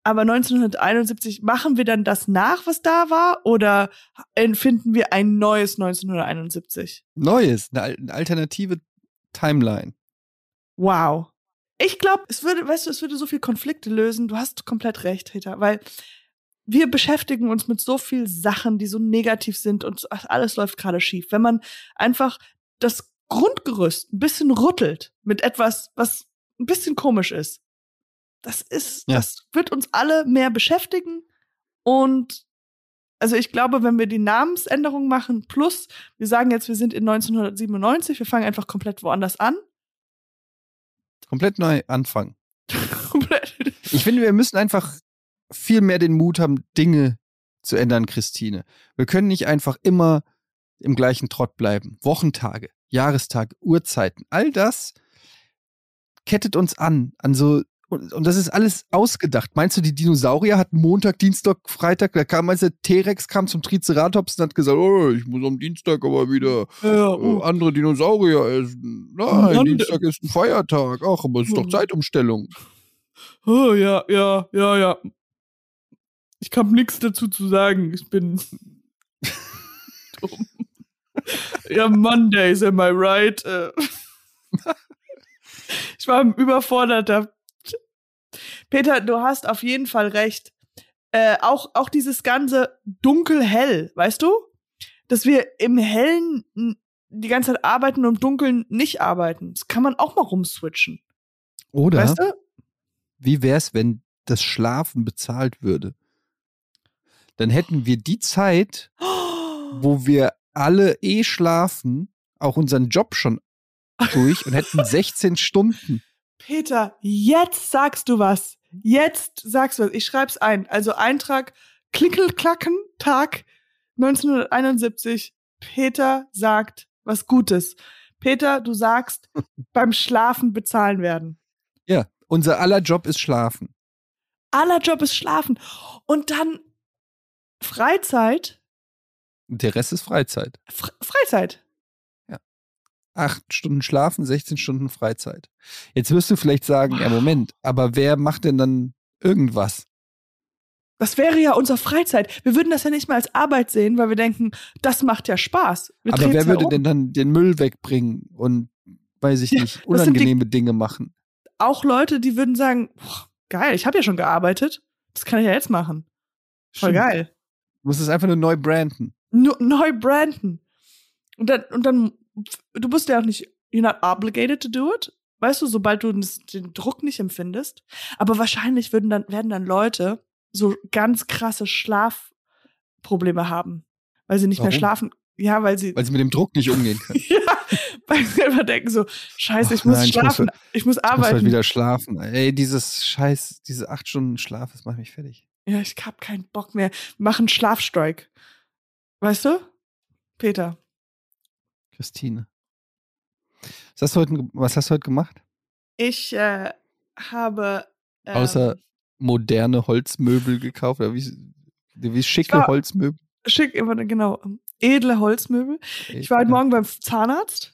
Aber 1971, machen wir dann das nach, was da war? Oder finden wir ein neues 1971? Neues, eine, al- eine alternative Timeline. Wow. Ich glaube, es würde, weißt du, es würde so viel Konflikte lösen. Du hast komplett recht, Peter, weil wir beschäftigen uns mit so viel Sachen, die so negativ sind und alles läuft gerade schief. Wenn man einfach das Grundgerüst ein bisschen rüttelt mit etwas, was ein bisschen komisch ist, das ist, Ja. das wird uns alle mehr beschäftigen und also ich glaube, wenn wir die Namensänderung machen, plus wir sagen jetzt, wir sind in 1997, wir fangen einfach komplett woanders an, Komplett neu anfangen. Ich finde, wir müssen einfach viel mehr den Mut haben, Dinge zu ändern, Christine. Wir können nicht einfach immer im gleichen Trott bleiben. Wochentage, Jahrestage, Uhrzeiten, all das kettet uns an, an so und, und das ist alles ausgedacht. Meinst du, die Dinosaurier hatten Montag, Dienstag, Freitag? Da kam also der T-Rex kam zum Triceratops und hat gesagt, oh, ich muss am Dienstag aber wieder Ja, äh, oh. andere Dinosaurier essen. Nein, Mann. Dienstag ist ein Feiertag. Ach, aber es ist doch. Zeitumstellung. oh, ja, ja, ja, ja. Ich habe nichts dazu zu sagen. Ich bin dumm. Ja, Mondays, am I right? Äh. Ich war überfordert. da. Peter, du hast auf jeden Fall recht. Äh, auch, auch dieses ganze dunkel-hell, weißt du? Dass wir im Hellen die ganze Zeit arbeiten und im Dunkeln nicht arbeiten. Das kann man auch mal rumswitchen. Oder Weißt du? wie wär's, wenn das Schlafen bezahlt würde? Dann hätten wir die Zeit, wo wir alle eh schlafen, auch unseren Job schon durch und hätten 16 Stunden. Peter, jetzt sagst du was. Jetzt sagst du was. Ich schreib's ein. Also Eintrag Klickelklacken Tag 1971. Peter sagt was Gutes. Peter, du sagst beim Schlafen bezahlen werden. Ja, unser aller Job ist Schlafen. Aller Job ist Schlafen. Und dann Freizeit. Der Rest ist Freizeit. Fre Freizeit. Acht Stunden Schlafen, 16 Stunden Freizeit. Jetzt wirst du vielleicht sagen, ja, Moment, aber wer macht denn dann irgendwas? Das wäre ja unsere Freizeit. Wir würden das ja nicht mal als Arbeit sehen, weil wir denken, das macht ja Spaß. Wir aber wer würde um. denn dann den Müll wegbringen und, weiß ich Ja, nicht, sind die- unangenehme Dinge machen? auch Leute, die würden sagen, "Boah, geil, ich habe ja schon gearbeitet. Das kann ich ja jetzt machen. Voll Stimmt. geil. Du musst es einfach nur neu branden. neu branden. Und dann, und dann, du bist ja auch nicht, you're not obligated to do it. Weißt du, sobald du den Druck nicht empfindest. Aber wahrscheinlich würden dann, werden dann Leute so ganz krasse Schlafprobleme haben. Weil sie nicht mehr Warum? schlafen. Ja, weil sie, Weil sie mit dem Druck nicht umgehen können. ja, weil sie einfach denken so, scheiße, ich muss nein, ich muss schlafen, ich muss, Ich muss halt arbeiten. wieder schlafen. Ey, dieses Scheiß, diese acht Stunden Schlaf, das macht mich fertig. ja, ich hab keinen Bock mehr. Mach einen Schlafstreik. Weißt du? Peter. Christine. Was hast du heute, was hast du heute gemacht? Ich äh, habe. Ähm, Außer moderne Holzmöbel gekauft? Oder wie, wie schicke war- Holzmöbel? Schick, immer, genau. Edle Holzmöbel. Ich war heute Morgen beim Zahnarzt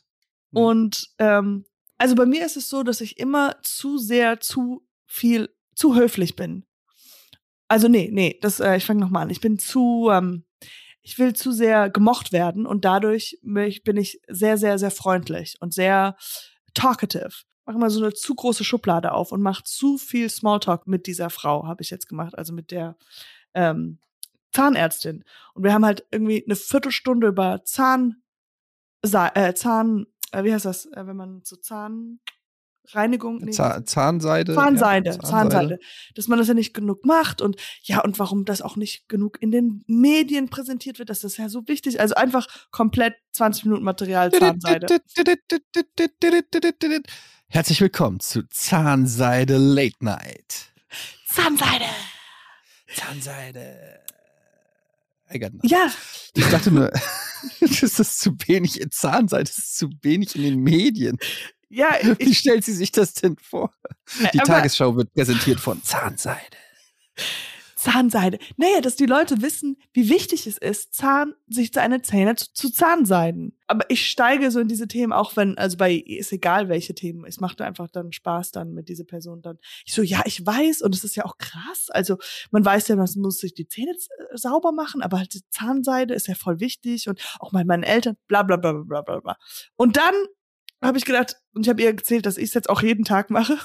Mhm. und ähm, also bei mir ist es so, dass ich immer zu sehr, zu viel, zu höflich bin. Also nee, nee, das, äh, ich fange nochmal an. Ich bin zu, ähm, ich will zu sehr gemocht werden und dadurch bin ich sehr, sehr, sehr freundlich und sehr talkative. Mach mal so eine zu große Schublade auf und mach zu viel Smalltalk mit dieser Frau, habe ich jetzt gemacht, also mit der ähm, Zahnärztin. Und wir haben halt irgendwie eine Viertelstunde über Zahn, äh, Zahn, äh, wie heißt das, äh, wenn man so Zahnreinigung, nee, Zahn, Zahnseide. Zahnseide, ja, Zahnseide, dass man das ja nicht genug macht und ja, und warum das auch nicht genug in den Medien präsentiert wird, das ist ja so wichtig. Also einfach komplett 20 Minuten Material Zahnseide. Herzlich willkommen zu Zahnseide Late Night. Zahnseide! Zahnseide. Ja, Ich dachte nur, das ist zu wenig. Zahnseide ist zu wenig in den Medien. Ja, Wie ich, stellt sie sich das denn vor? Die aber- Tagesschau wird präsentiert von Zahnseide. Zahnseide. Naja, dass die Leute wissen, wie wichtig es ist, Zahn, sich seine Zähne zu, zu Zahnseiden. Aber ich steige so in diese Themen, auch wenn, also bei, ist egal welche Themen, es macht einfach dann Spaß dann mit dieser Person dann. Ich so, ja, ich weiß, und es ist ja auch krass. Also, man weiß ja, man muss sich die Zähne äh, sauber machen, aber halt die Zahnseide ist ja voll wichtig und auch bei meinen Eltern, bla, bla, bla, bla, bla, bla. Und dann habe ich gedacht, und ich habe ihr erzählt, dass ich es jetzt auch jeden Tag mache.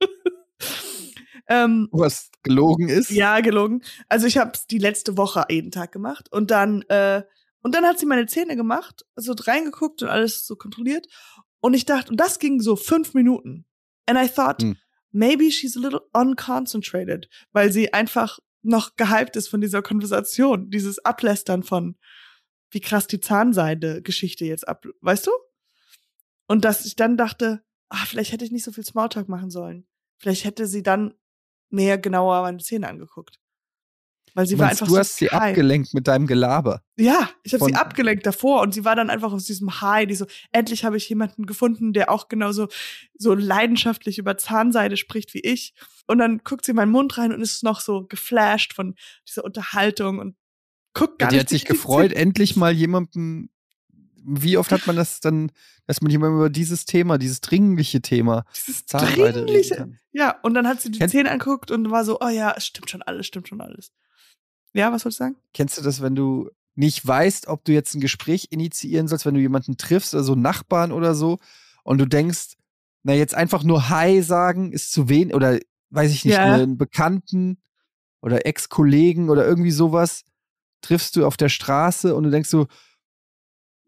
ähm, Was gelogen ist. ja, gelogen. Also ich habe es die letzte Woche jeden Tag gemacht und dann äh, und dann hat sie meine Zähne gemacht, also reingeguckt und alles so kontrolliert und ich dachte und das ging so fünf Minuten and I thought Hm. maybe she's a little unconcentrated, weil sie einfach noch gehypt ist von dieser Konversation, dieses Ablästern von wie krass die Zahnseide-Geschichte jetzt ab, weißt du? Und dass ich dann dachte, ah, vielleicht hätte ich nicht so viel Smalltalk machen sollen. Vielleicht hätte sie dann mehr genauer meine Zähne angeguckt. Weil sie Du war meinst, einfach du so hast sie high. abgelenkt mit deinem Gelaber. Ja, ich habe sie abgelenkt davor und sie war dann einfach aus diesem High, die so, endlich habe ich jemanden gefunden, der auch genauso so leidenschaftlich über Zahnseide spricht wie ich. Und dann guckt sie in meinen Mund rein und ist noch so geflasht von dieser Unterhaltung und guckt gar die nicht. hat sich die gefreut, endlich mal jemanden. Wie oft hat man das dann, dass man jemandem über dieses Thema, dieses dringliche Thema, Dieses Zahnseide reden dringliche. Ja, und dann hat sie die Kennst- Zähne angeguckt und war so, oh ja, es stimmt schon alles, stimmt schon alles. Ja, was soll ich sagen? Kennst du das, wenn du nicht weißt, ob du jetzt ein Gespräch initiieren sollst, wenn du jemanden triffst oder so Nachbarn oder so und du denkst, na jetzt einfach nur Hi sagen ist zu wenig oder weiß ich nicht, Ja. einen Bekannten oder Ex-Kollegen oder irgendwie sowas triffst du auf der Straße und du denkst so,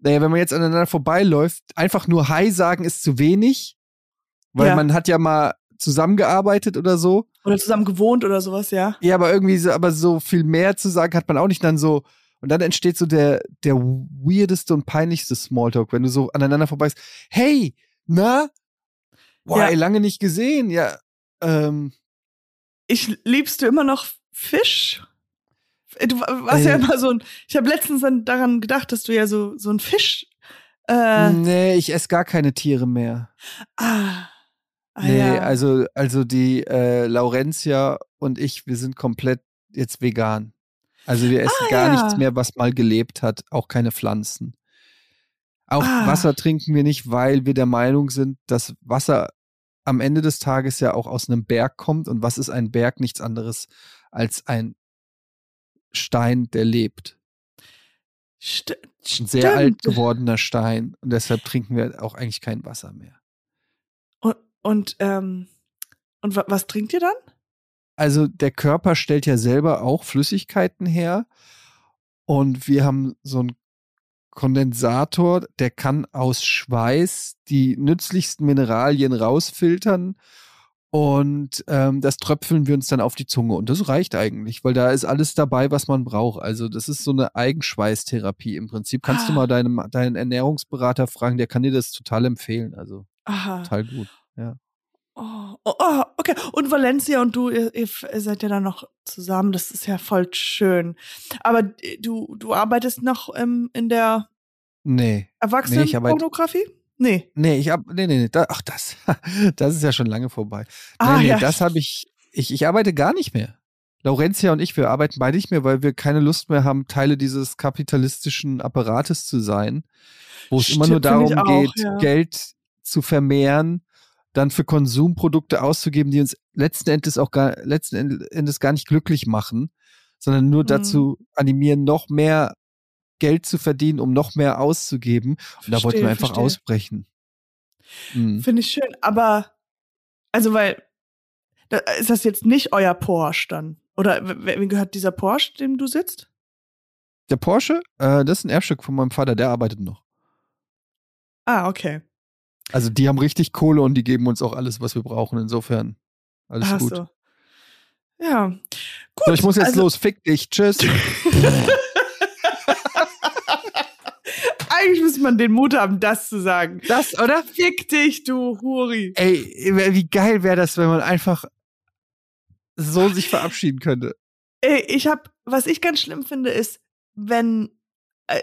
naja, wenn man jetzt aneinander vorbeiläuft, einfach nur Hi sagen ist zu wenig, weil Ja. man hat ja mal zusammengearbeitet oder so. Oder zusammen gewohnt oder sowas, ja. Ja, aber irgendwie so, aber so viel mehr zu sagen hat man auch nicht dann so. Und dann entsteht so der, der weirdeste und peinlichste Smalltalk, wenn du so aneinander vorbeist. Hey, na? Boah, Ja. lange nicht gesehen. Ja, ähm, Ich liebst du immer noch Fisch? Du warst ja Äh. immer so ein. Ich habe letztens dann daran gedacht, dass du ja so so ein Fisch. Äh, nee, ich esse gar keine Tiere mehr. ah, ah, nee, ja. also, also die äh, Laurentia und ich, wir sind komplett jetzt vegan. Also wir essen Ah, gar ja. nichts mehr, was mal gelebt hat, auch keine Pflanzen. Auch Ah. Wasser trinken wir nicht, weil wir der Meinung sind, dass Wasser am Ende des Tages ja auch aus einem Berg kommt. Und was ist ein Berg? Nichts anderes als ein Stein, der lebt. St Ein sehr alt stimmt. gewordener Stein. Und deshalb trinken wir auch eigentlich kein Wasser mehr. Und, und, ähm, und wa was trinkt ihr dann? Also der Körper stellt ja selber auch Flüssigkeiten her. Und wir haben so einen Kondensator, der kann aus Schweiß die nützlichsten Mineralien rausfiltern. Und ähm, das tröpfeln wir uns dann auf die Zunge. Und das reicht eigentlich, weil da ist alles dabei, was man braucht. Also das ist so eine Eigenschweißtherapie im Prinzip. Kannst du Ah. mal deinem, deinen Ernährungsberater fragen, der kann dir das total empfehlen. Also Aha. total gut. Ja. Oh, oh, oh, okay. Und Valencia und du, ihr, ihr seid ja dann noch zusammen. Das ist ja voll schön. Aber äh, du, du arbeitest noch ähm, in der Nee. Erwachsenenpornografie? Nee. Nee, ich hab, nee, nee, nee, da, ach, das, das ist ja schon lange vorbei. Ah, nee, nee, ja. das habe ich, ich, ich arbeite gar nicht mehr. Laurentia und ich, wir arbeiten beide nicht mehr, weil wir keine Lust mehr haben, Teile dieses kapitalistischen Apparates zu sein, wo es immer nur darum auch, geht, ja. Geld zu vermehren, dann für Konsumprodukte auszugeben, die uns letzten Endes auch gar, letzten Endes gar nicht glücklich machen, sondern nur Mhm. dazu animieren, noch mehr Geld zu verdienen, um noch mehr auszugeben. Und da wollten Verstehe, wir einfach verstehe. ausbrechen. Mhm. Finde ich schön. Aber, also, weil, ist das jetzt nicht euer Porsche dann? Oder wem gehört dieser Porsche, dem du sitzt? Der Porsche, äh, das ist ein Erbstück von meinem Vater, der arbeitet noch. Ah, okay. Also die haben richtig Kohle und die geben uns auch alles, was wir brauchen. Insofern alles Ach gut. so. Ja. Gut. So, ich muss jetzt also, los. Fick dich. Tschüss. Eigentlich müsste man den Mut haben, das zu sagen. Das, oder? Fick dich, du Huri. Ey, wie geil wäre das, wenn man einfach so sich verabschieden könnte. Ey, ich hab, was ich ganz schlimm finde, ist, wenn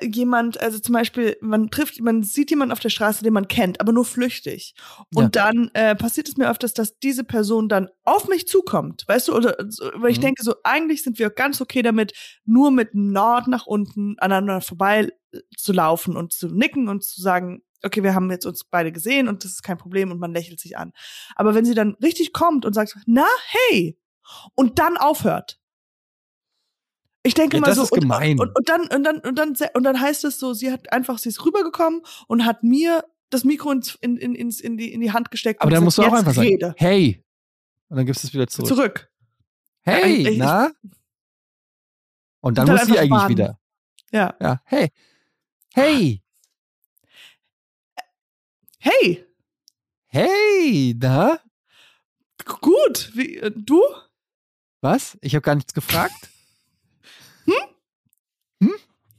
jemand, also zum Beispiel, man trifft, man sieht jemanden auf der Straße, den man kennt, aber nur flüchtig. Und dann äh, passiert es mir öfters, dass diese Person dann auf mich zukommt, weißt du, oder weil ich Mhm. denke, so eigentlich sind wir ganz okay damit, nur mit Nord nach unten aneinander vorbei äh, zu laufen und zu nicken und zu sagen, okay, wir haben jetzt uns beide gesehen und das ist kein Problem und man lächelt sich an. Aber wenn sie dann richtig kommt und sagt, na, hey, und dann aufhört. Ich denke Ja, mal das so, ist und, gemein. Und, und, dann, und, dann, und, dann, und dann heißt es so, sie hat einfach, sie ist rübergekommen und hat mir das Mikro in, in, ins, in, die, in die Hand gesteckt. Aber dann musst du auch einfach jetzt sagen, rede. hey. Und dann gibst du es wieder zurück. Zurück. Hey, Ich- ich- na? Und dann Und dann muss sie eigentlich warten. wieder. Ja. Ja, hey. Hey. Hey, Hey, na? g- gut. Wie, äh, du? Was? Ich habe gar nichts gefragt.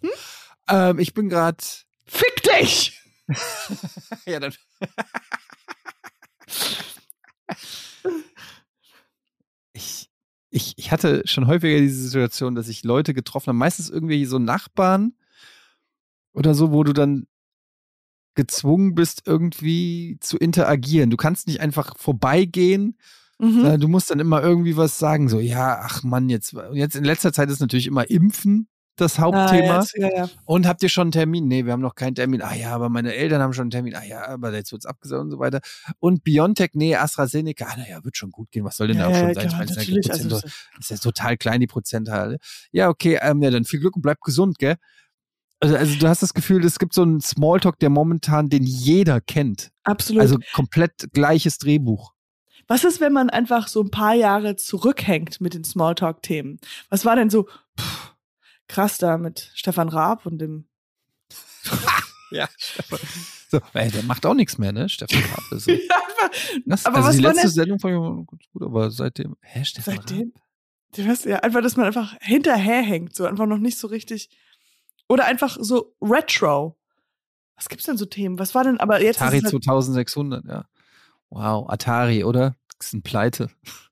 Hm? Hm? Ähm, ich bin gerade. Fick dich! ja, dann. ich, ich, ich hatte schon häufiger diese Situation, dass ich Leute getroffen habe, meistens irgendwie so Nachbarn oder so, wo du dann gezwungen bist, irgendwie zu interagieren. Du kannst nicht einfach vorbeigehen, Mhm. Du musst dann immer irgendwie was sagen, so, ja, ach Mann, jetzt, jetzt in letzter Zeit ist natürlich immer Impfen das Hauptthema. Ah, jetzt, ja, ja. Und habt ihr schon einen Termin? Nee, wir haben noch keinen Termin. Ah ja, aber meine Eltern haben schon einen Termin. Ah ja, aber jetzt wird's abgesagt und so weiter. Und BioNTech, nee, AstraZeneca, ah naja, wird schon gut gehen. Was soll denn da auch ja, schon ja, sein? Ich klar, meine, das ja Also, das ist ja total klein, die Prozentzahl. Ja, okay, ähm, ja, dann viel Glück und bleib gesund, gell? Also, also du hast das Gefühl, es gibt so einen Smalltalk, der momentan den jeder kennt. absolut. Also komplett gleiches Drehbuch. Was ist, wenn man einfach so ein paar Jahre zurückhängt mit den Smalltalk-Themen? Was war denn so pff, krass da mit Stefan Raab und dem Ja, Stefan. So, ey, der macht auch nichts mehr, ne? Stefan Raab. Also, Ja, einfach- das, Aber also was die letzte denn- Sendung fand ich ganz gut, aber seitdem. Hä, Stefan Seitdem? Raab? Du weißt ja, einfach, dass man einfach hinterherhängt, so einfach noch nicht so richtig. Oder einfach so Retro. Was gibt's denn so Themen? Was war denn, aber jetzt Atari ist halt, 2600, ja. Wow, Atari, oder? Das sind pleite.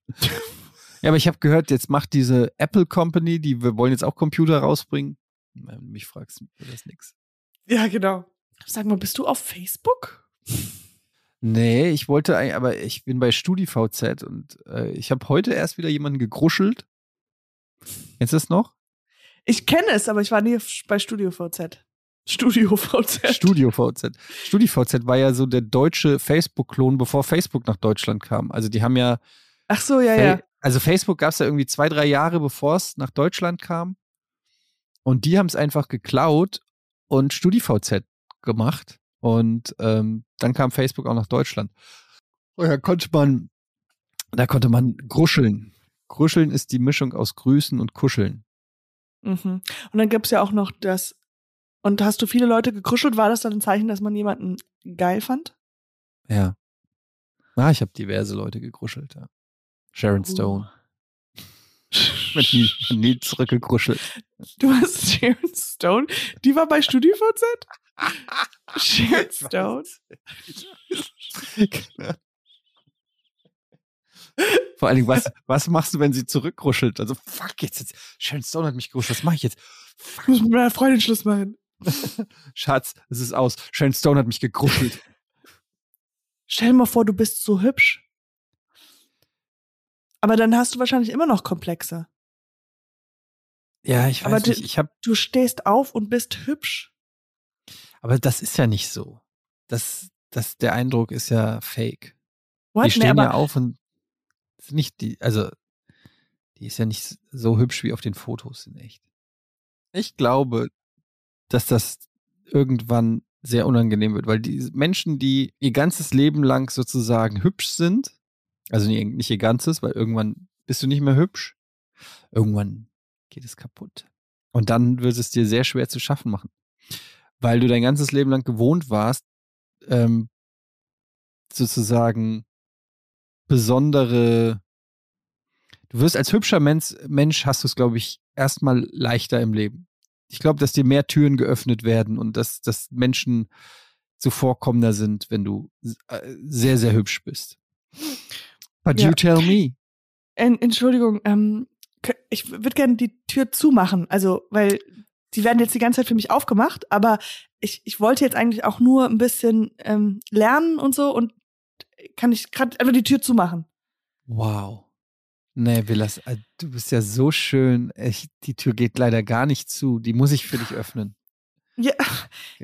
ja, aber ich habe gehört, jetzt macht diese Apple Company, die wir wollen jetzt auch Computer rausbringen. Du mich fragst, wird das nix. Ja, genau. Sag mal, bist du auf Facebook? Nee, ich wollte eigentlich, aber ich bin bei StudiVZ und äh, ich habe heute erst wieder jemanden gegruschelt. Kennst du das noch? Ich kenne es, aber ich war nie bei Studio VZ. Studio VZ. StudioVZ. StudiVZ war ja so der deutsche Facebook-Klon, bevor Facebook nach Deutschland kam. Also die haben ja Ach so, ja, Fa- ja. Also Facebook gab es ja irgendwie zwei, drei Jahre, bevor es nach Deutschland kam. Und die haben es einfach geklaut und StudiVZ gemacht. Und ähm, dann kam Facebook auch nach Deutschland. Und da konnte man, da konnte man gruscheln. Gruscheln ist die Mischung aus Grüßen und Kuscheln. Mhm. Und dann gibt's ja auch noch das. Und hast du viele Leute gekruschelt? War das dann ein Zeichen, dass man jemanden geil fand? Ja. Ah, ich habe diverse Leute gekruschelt, ja. Sharon. Stone. Mit nie, nie zurückgekruschelt. Du hast Sharon Stone? Die war bei StudiVZ? Sharon Stone? Vor allen Dingen, was, was machst du, wenn sie zurückruschelt? Also, fuck, jetzt, jetzt Sharon Stone hat mich geruschelt. Was mache ich jetzt? Ich muss mit meiner Freundin Schluss machen. Schatz, es ist aus. Sharon Stone hat mich gegruschelt. Stell dir mal vor, du bist so hübsch. Aber dann hast du wahrscheinlich immer noch Komplexe. Ja, ich weiß Aber du- nicht. Ich hab, Du stehst auf und bist hübsch. aber das ist ja nicht so. Das, das, der Eindruck ist ja fake. What? Die Nee, stehen aber ja auf und nicht die, also die ist ja nicht so hübsch wie auf den Fotos in echt. Ich glaube, dass das irgendwann sehr unangenehm wird, weil die Menschen, die ihr ganzes Leben lang sozusagen hübsch sind, also nicht ihr ganzes, weil irgendwann bist du nicht mehr hübsch, irgendwann geht es kaputt. Und dann wird es dir sehr schwer zu schaffen machen, weil du dein ganzes Leben lang gewohnt warst, ähm, sozusagen besondere. Du wirst als hübscher Mensch, Mensch hast du es, glaube ich, erstmal leichter im Leben. Ich glaube, dass dir mehr Türen geöffnet werden und dass, dass Menschen zuvorkommender sind, wenn du äh, sehr, sehr hübsch bist. But Ja. you tell me. En Entschuldigung, ähm, ich würde gerne die Tür zumachen. Also, weil die werden jetzt die ganze Zeit für mich aufgemacht, aber ich, ich wollte jetzt eigentlich auch nur ein bisschen ähm, lernen und so und kann ich gerade einfach die Tür zumachen. Wow. Nee, Willas, äh, du bist ja so schön. Ich, die Tür geht leider gar nicht zu. Die muss ich für dich öffnen. Ja,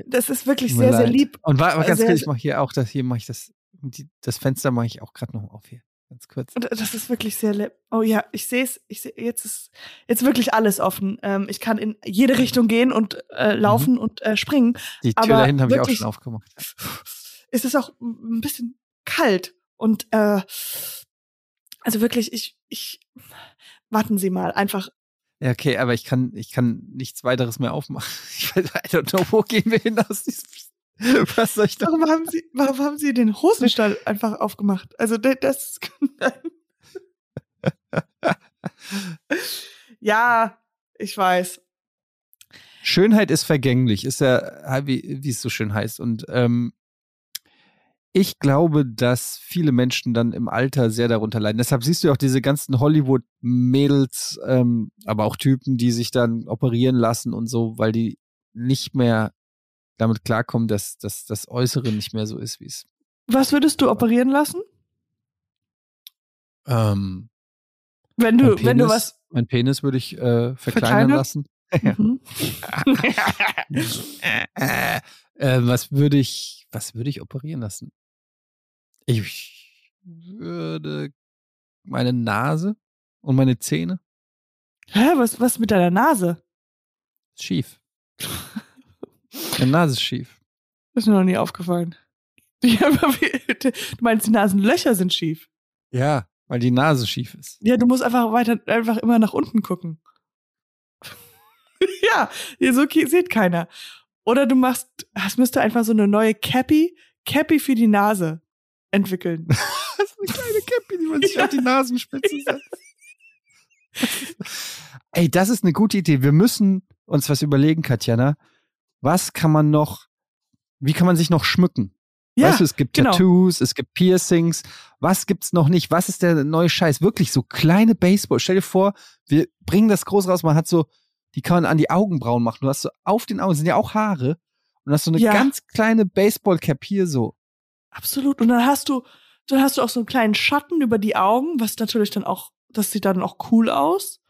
das ist wirklich sehr, sehr leid. lieb. Und war, aber ganz Sehr, kurz, ich sehr- mache hier auch das, hier mache ich das, die, das Fenster mache ich auch gerade noch auf hier. Ganz kurz. Und Das ist wirklich sehr. Oh ja, ich sehe es. Ich seh, jetzt ist jetzt wirklich alles offen. Ähm, ich kann in jede Richtung gehen und äh, laufen und äh, springen. Die Tür aber da hinten habe ich auch schon aufgemacht. Es ist auch ein bisschen kalt und äh, also wirklich, ich, ich warten Sie mal, einfach. Ja, okay, aber ich kann, ich kann nichts weiteres mehr aufmachen. Ich weiß, I don't know, wo gehen wir hin aus diesem, was soll ich da? Warum haben Sie, warum haben Sie den Hosenstall einfach aufgemacht? Also da- das. ja, ich weiß. Schönheit ist vergänglich, ist ja, wie, wie es so schön heißt. Und ähm, ich glaube, dass viele Menschen dann im Alter sehr darunter leiden. Deshalb siehst du auch diese ganzen Hollywood-Mädels, ähm, aber auch Typen, die sich dann operieren lassen und so, weil die nicht mehr damit klarkommen, dass, dass das Äußere nicht mehr so ist, wie es. Was würdest du operieren lassen, Ähm, wenn du, wenn du Penis- was. Mein Penis würde ich äh, verkleinern Verkleinern? lassen. Mhm. äh, was würde ich, was würde ich operieren lassen? Ich würde meine Nase und meine Zähne Hä, was, was mit deiner Nase? schief. Meine Nase ist schief. ist mir noch nie aufgefallen. Du meinst, die Nasenlöcher sind schief. Ja, weil die Nase schief ist. Ja, du musst einfach weiter, einfach immer nach unten gucken. ja, so sieht keiner. Oder du machst, es müsste einfach so eine neue Cappy, Cappy für die Nase entwickeln. Das ist eine kleine Cappy, die man sich Ja. auf die Nasenspitze setzt. Ey, das ist eine gute Idee. Wir müssen uns was überlegen, Katjana. Was kann man noch, wie kann man sich noch schmücken? Ja, weißt du, es gibt genau. Tattoos, es gibt Piercings. Was gibt's noch nicht? Was ist der neue Scheiß? Wirklich so kleine Baseball. Stell dir vor, wir bringen das groß raus. Man hat so, die kann man an die Augenbrauen machen. Du hast so auf den Augen, sind ja auch Haare. Und hast so eine Ja. ganz kleine Baseball-Cap hier so. absolut. Und dann hast du, dann hast du auch so einen kleinen Schatten über die Augen, was natürlich dann auch, das sieht dann auch cool aus.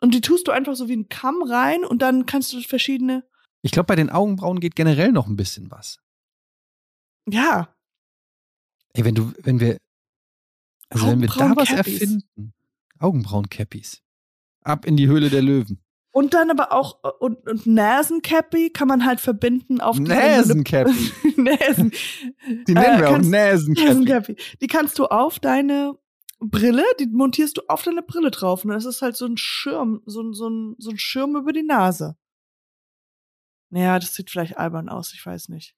Und die tust du einfach so wie ein Kamm rein und dann kannst du verschiedene, Ich glaube, bei den Augenbrauen geht generell noch ein bisschen was. ja, Ey, wenn du, wenn wir, also wenn wir da was erfinden, Augenbrauen-Cappies. Ab in die Höhle der Löwen. Und dann aber auch, und, und Nasencappy kann man halt verbinden auf Nasencappy. Nasen. Die nennen Äh, wir auch Nasencappy. Nasencappy. Die kannst du auf deine Brille, die montierst du auf deine Brille drauf und das ist halt so ein Schirm, so, so, so ein Schirm über die Nase. Naja, das sieht vielleicht albern aus, ich weiß nicht.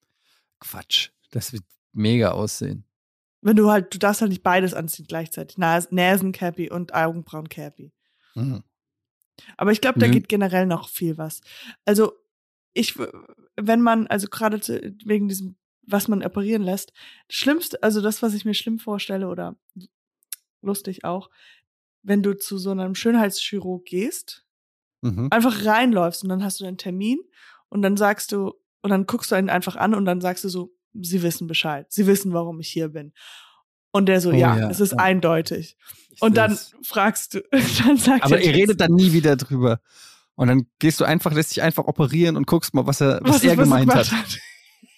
Quatsch. Das wird mega aussehen. Wenn du halt, du darfst halt nicht beides anziehen gleichzeitig. Nas Nasencappy und Augenbrauencappy. Mhm. Aber ich glaube, da Nö. geht generell noch viel was. Also, ich, wenn man, also gerade wegen diesem, was man operieren lässt, das Schlimmste, also das, was ich mir schlimm vorstelle oder lustig auch, wenn du zu so einem Schönheitschirurg gehst, Mhm. einfach reinläufst und dann hast du einen Termin und dann sagst du, und dann guckst du ihn einfach an und dann sagst du so, sie wissen Bescheid, sie wissen, warum ich hier bin. Und der so, Oh ja, ja, es ist ja. eindeutig. Ich Und dann seh's. fragst du, dann sagt Aber er, ihr redet dann nie wieder drüber. Und dann gehst du einfach, lässt dich einfach operieren und guckst mal, was er, was, was, er was gemeint hat.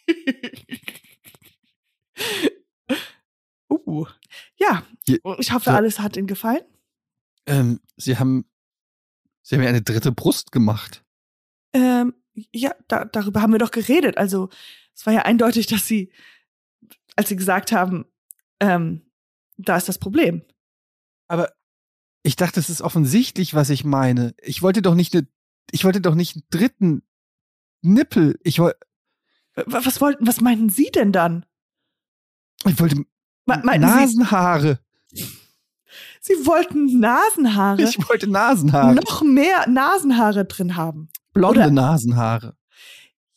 uh. Ja, Hier- ich hoffe, so. alles hat Ihnen gefallen. Ähm, sie haben, sie haben ja eine dritte Brust gemacht. Ähm, ja, da, darüber haben wir doch geredet. Also, es war ja eindeutig, dass Sie, als Sie gesagt haben, ähm, da ist das Problem. Aber ich dachte, es ist offensichtlich, was ich meine. Ich wollte doch nicht eine, ich wollte doch nicht einen dritten Nippel. Ich wollte, Was wollten, was meinten Sie denn dann? ich wollte Me- Meinten Sie, Nasenhaare. Sie wollten Nasenhaare, Ich wollte Nasenhaare. noch mehr Nasenhaare drin haben. Blonde oder- Nasenhaare.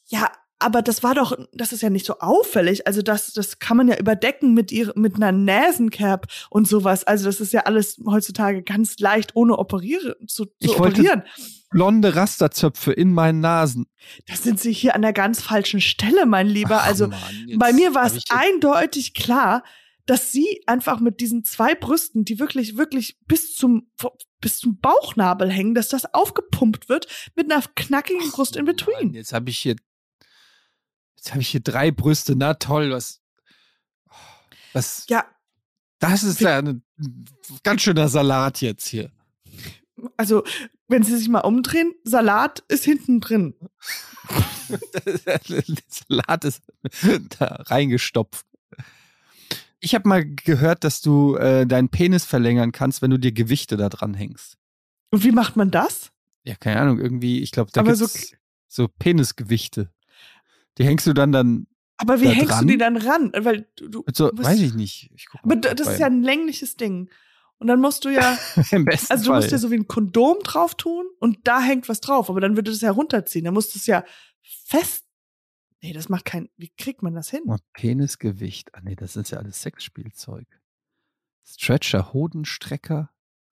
Ja, aber das war doch, das ist ja nicht so auffällig. Also das, das kann man ja überdecken mit ihre, mit einer Nasencap und sowas. Also das ist ja alles heutzutage ganz leicht, ohne operieren zu, zu Ich operieren. Blonde Rasterzöpfe in meinen Nasen. Da sind sie hier an der ganz falschen Stelle, mein Lieber. Ach, also Mann, bei mir war es eindeutig klar, dass sie einfach mit diesen zwei Brüsten, die wirklich, wirklich bis zum, bis zum Bauchnabel hängen, dass das aufgepumpt wird mit einer knackigen Brust in between. Mann, jetzt habe ich hier, jetzt habe ich hier drei Brüste. Na toll, was, was, Ja, das ist ja ein ganz schöner Salat jetzt hier. also wenn sie sich mal umdrehen, Salat ist hinten drin. Salat ist da reingestopft. Ich habe mal gehört, dass du äh, deinen Penis verlängern kannst, wenn du dir Gewichte da dran hängst. Und wie macht man das? Ja, keine Ahnung, irgendwie, ich glaube, da Aber gibt's so, Penisgewichte. Die hängst du dann dann Aber wie hängst dran? du die dann ran? Weil du, so, musst- weiß ich nicht. Ich Aber das ist ja ein längliches Ding. Und dann musst du ja, im besten also du Fall. musst ja so wie ein Kondom drauf tun und da hängt was drauf, aber dann würde das ja runterziehen. Dann musst du es ja fest. Nee, das macht kein. Wie kriegt man das hin? Oh, Penisgewicht. Ah nee, das ist ja alles Sexspielzeug. Stretcher, Hodenstrecker,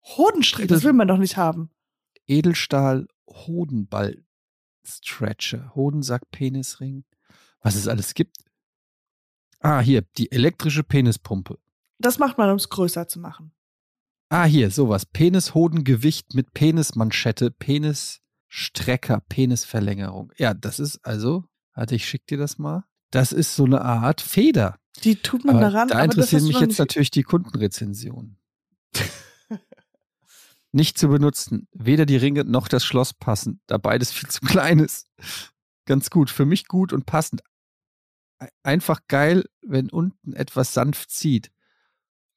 Hodenstrick, das will man doch nicht haben. Edelstahl, Hodenball, Stretcher, Hodensack, Penisring. Was es alles gibt. Ah, hier, die elektrische Penispumpe. Das macht man, um es größer zu machen. Ah, hier, sowas. Penishodengewicht mit Penismanschette, Penisstrecker, Penisverlängerung. Ja, das ist also, warte, ich schick dir das mal. Das ist so eine Art Feder. Die tut man Aber daran, da interessieren mich jetzt natürlich die Kundenrezensionen. Nicht zu benutzen. Weder die Ringe noch das Schloss passen, da beides viel zu klein ist. Ganz gut. Für mich gut und passend. Einfach geil, wenn unten etwas sanft zieht.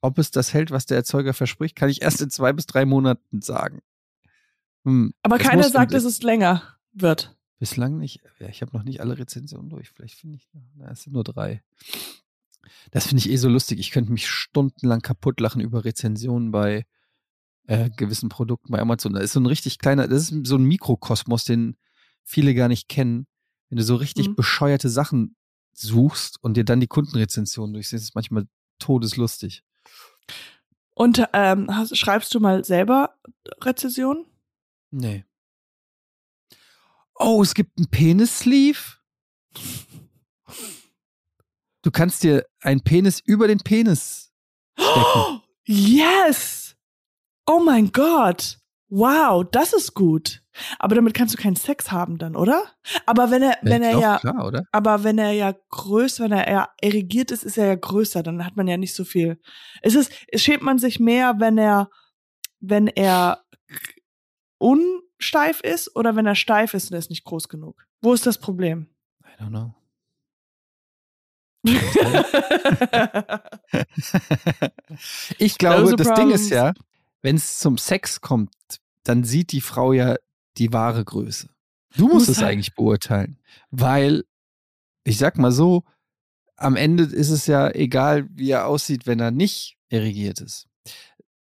Ob es das hält, was der Erzeuger verspricht, kann ich erst in zwei bis drei Monaten sagen. Hm, Aber keiner sagt, dass es länger wird. Bislang nicht. Ja, ich habe noch nicht alle Rezensionen durch. Vielleicht finde ich noch. Na, es sind nur drei. Das finde ich eh so lustig. Ich könnte mich stundenlang kaputt lachen über Rezensionen bei äh, gewissen Produkten bei Amazon. Da ist so ein richtig kleiner, das ist so ein Mikrokosmos, den viele gar nicht kennen. Wenn du so richtig Mhm. bescheuerte Sachen suchst und dir dann die Kundenrezensionen durchsiehst, ist manchmal todeslustig. Und ähm, hast, schreibst du mal selber Rezensionen? Nee. Oh, es gibt einen Penis-Sleeve. Du kannst dir einen Penis über den Penis stecken. Yes! Oh mein Gott! Wow, das ist gut. Aber damit kannst du keinen Sex haben dann, oder? Aber wenn er, wenn er Doch, ja, Klar, oder? aber wenn er ja größer, wenn er ja erigiert ist, ist er ja größer, dann hat man ja nicht so viel. Es ist, es schämt man sich mehr, wenn er, wenn er unsteif ist oder wenn er steif ist und er ist nicht groß genug. Wo ist das Problem? I don't know. ich glaube, das Ding ist ja, wenn es zum Sex kommt, dann sieht die Frau ja die wahre Größe. Du musst Muss es eigentlich beurteilen, weil ich sag mal so, am Ende ist es ja egal, wie er aussieht, wenn er nicht erigiert ist.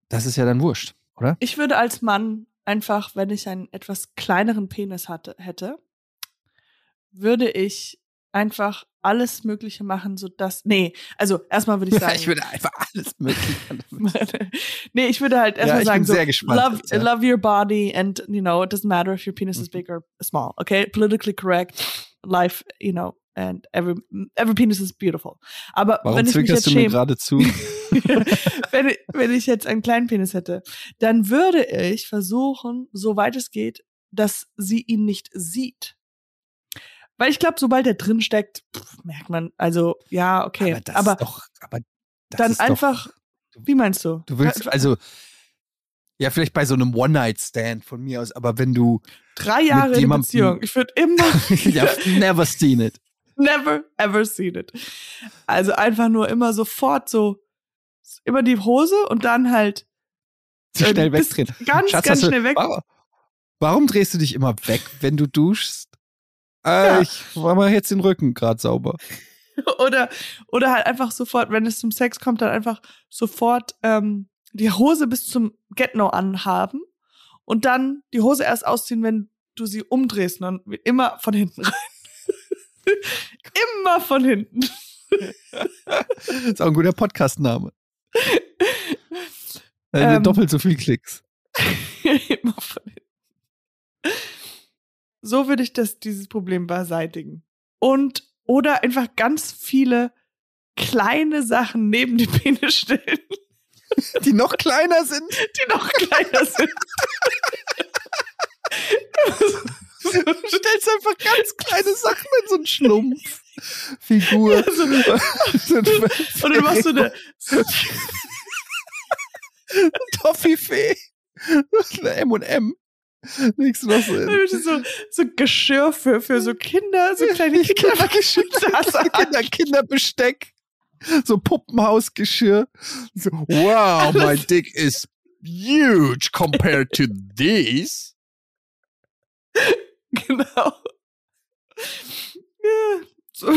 Das ist ja dann wurscht, oder? Ich würde als Mann einfach, wenn ich einen etwas kleineren Penis hatte, hätte, würde ich einfach alles Mögliche machen, so dass, nee, also erstmal würde ich sagen, ich würde einfach alles mögliche. damit- nee, ich würde halt Ja, erstmal ich sagen, bin so, sehr gespannt love, ja. love your body and, you know, it doesn't matter if your penis is Mhm. big or small, okay? Politically correct, life, you know, and every, every penis is beautiful. Aber Warum wenn ich mich jetzt du mir gerade zu? wenn, ich- wenn ich jetzt einen kleinen Penis hätte, dann würde ich versuchen, soweit es geht, dass sie ihn nicht sieht. Weil ich glaube, sobald er drin steckt, pff, merkt man, also ja, okay. Aber das Aber, ist doch, aber das dann ist doch- einfach, wie meinst du? Du willst, also, ja, vielleicht bei so einem One-Night-Stand von mir aus, aber wenn du, drei Jahre in Beziehung. Ich würde immer ja, never seen it. never ever seen it. Also einfach nur immer sofort so immer die Hose und dann halt Zu Äh, schnell wegdrehen. ganz, Schatz, ganz hast du- schnell weg. Warum, warum drehst du dich immer weg, wenn du duschst? Äh, Ja. Ich mache jetzt den Rücken gerade sauber. oder oder halt einfach sofort, wenn es zum Sex kommt, dann einfach sofort ähm, die Hose bis zum Get-No anhaben und dann die Hose erst ausziehen, wenn du sie umdrehst und dann immer von hinten rein. immer von hinten. ist auch ein guter Podcast-Name. Äh, Ähm. doppelt so viel Klicks. immer von hinten. So würde ich das, dieses Problem beseitigen. Und, oder einfach ganz viele kleine Sachen neben den Penis stellen, Die noch kleiner sind. die noch kleiner sind. Du stellst einfach ganz kleine Sachen in so einen Schlumpf. Figur. Ja, so eine- Und dann machst du eine, Toffifee. Eine M&M. Du noch so, so Geschirr für, für so Kinder, so kleine Kindergeschirr. Kinder, Kinderbesteck. So Puppenhausgeschirr. So, wow, my dick is huge compared to this. Genau. Ja.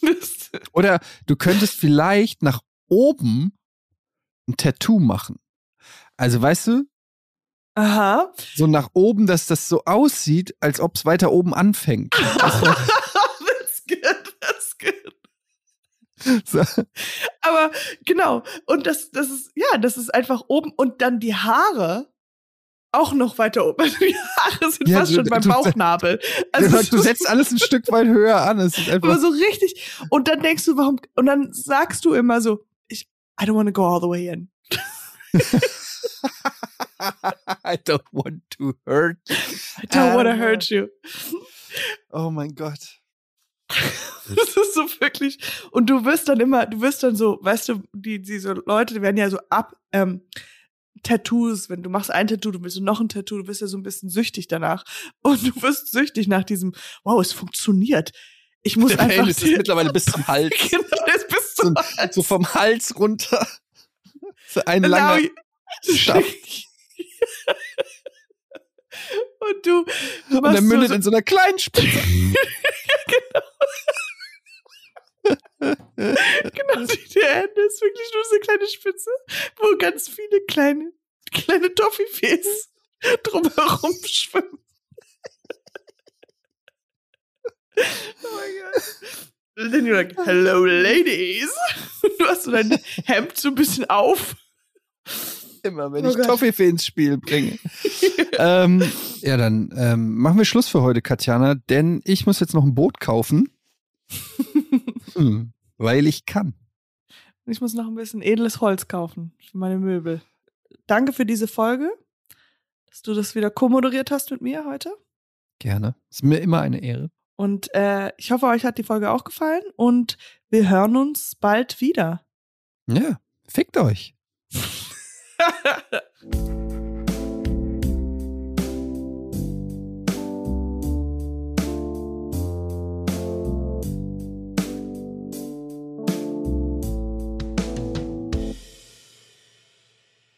Das, Oder du könntest vielleicht nach oben ein Tattoo machen. Also weißt du, aha. so nach oben, dass das so aussieht, als ob es weiter oben anfängt. that's good, that's good. So. Aber genau, und das, das ist, ja, das ist einfach oben und dann die Haare auch noch weiter oben. Also die Haare sind Ja, fast du- schon beim du- Bauchnabel. Also du setzt alles ein Stück weit höher an. Es ist aber einfach, so richtig. Und dann denkst du, warum, und dann sagst du immer so, ich, I don't want to go all the way in. I don't want to hurt. I don't want to hurt you. Oh mein Gott. Das ist so wirklich. Und du wirst dann immer, du wirst dann so, weißt du, die, diese Leute, die werden ja so ab, ähm, Tattoos, wenn du machst ein Tattoo, du willst noch ein Tattoo, du bist ja so ein bisschen süchtig danach. Und du wirst süchtig nach diesem, wow, es funktioniert. Ich muss einfach. Penis ist mittlerweile bis zum Hals. genau, das bist So, du. so vom Hals runter. So ein Allow langer you- Staff. Und du, du Und machst mündet so, in so einer kleinen Spitze. Genau, die der Ende ist wirklich nur so eine kleine Spitze, wo ganz viele kleine, kleine Toffifees drumherum schwimmen. Oh mein Gott. Und dann you're like, hello ladies. Du hast so dein Hemd so ein bisschen auf. Immer, wenn Oh ich Gott. Toffifee ins Spiel bringe. ähm, ja, dann ähm, machen wir Schluss für heute, Katjana, denn ich muss jetzt noch ein Boot kaufen. Hm, weil ich kann. Ich muss noch ein bisschen edles Holz kaufen für meine Möbel. Danke für diese Folge, dass du das wieder co-moderiert hast mit mir heute. Gerne. Ist mir immer eine Ehre. Und äh, ich hoffe, euch hat die Folge auch gefallen und wir hören uns bald wieder. Ja, fickt euch.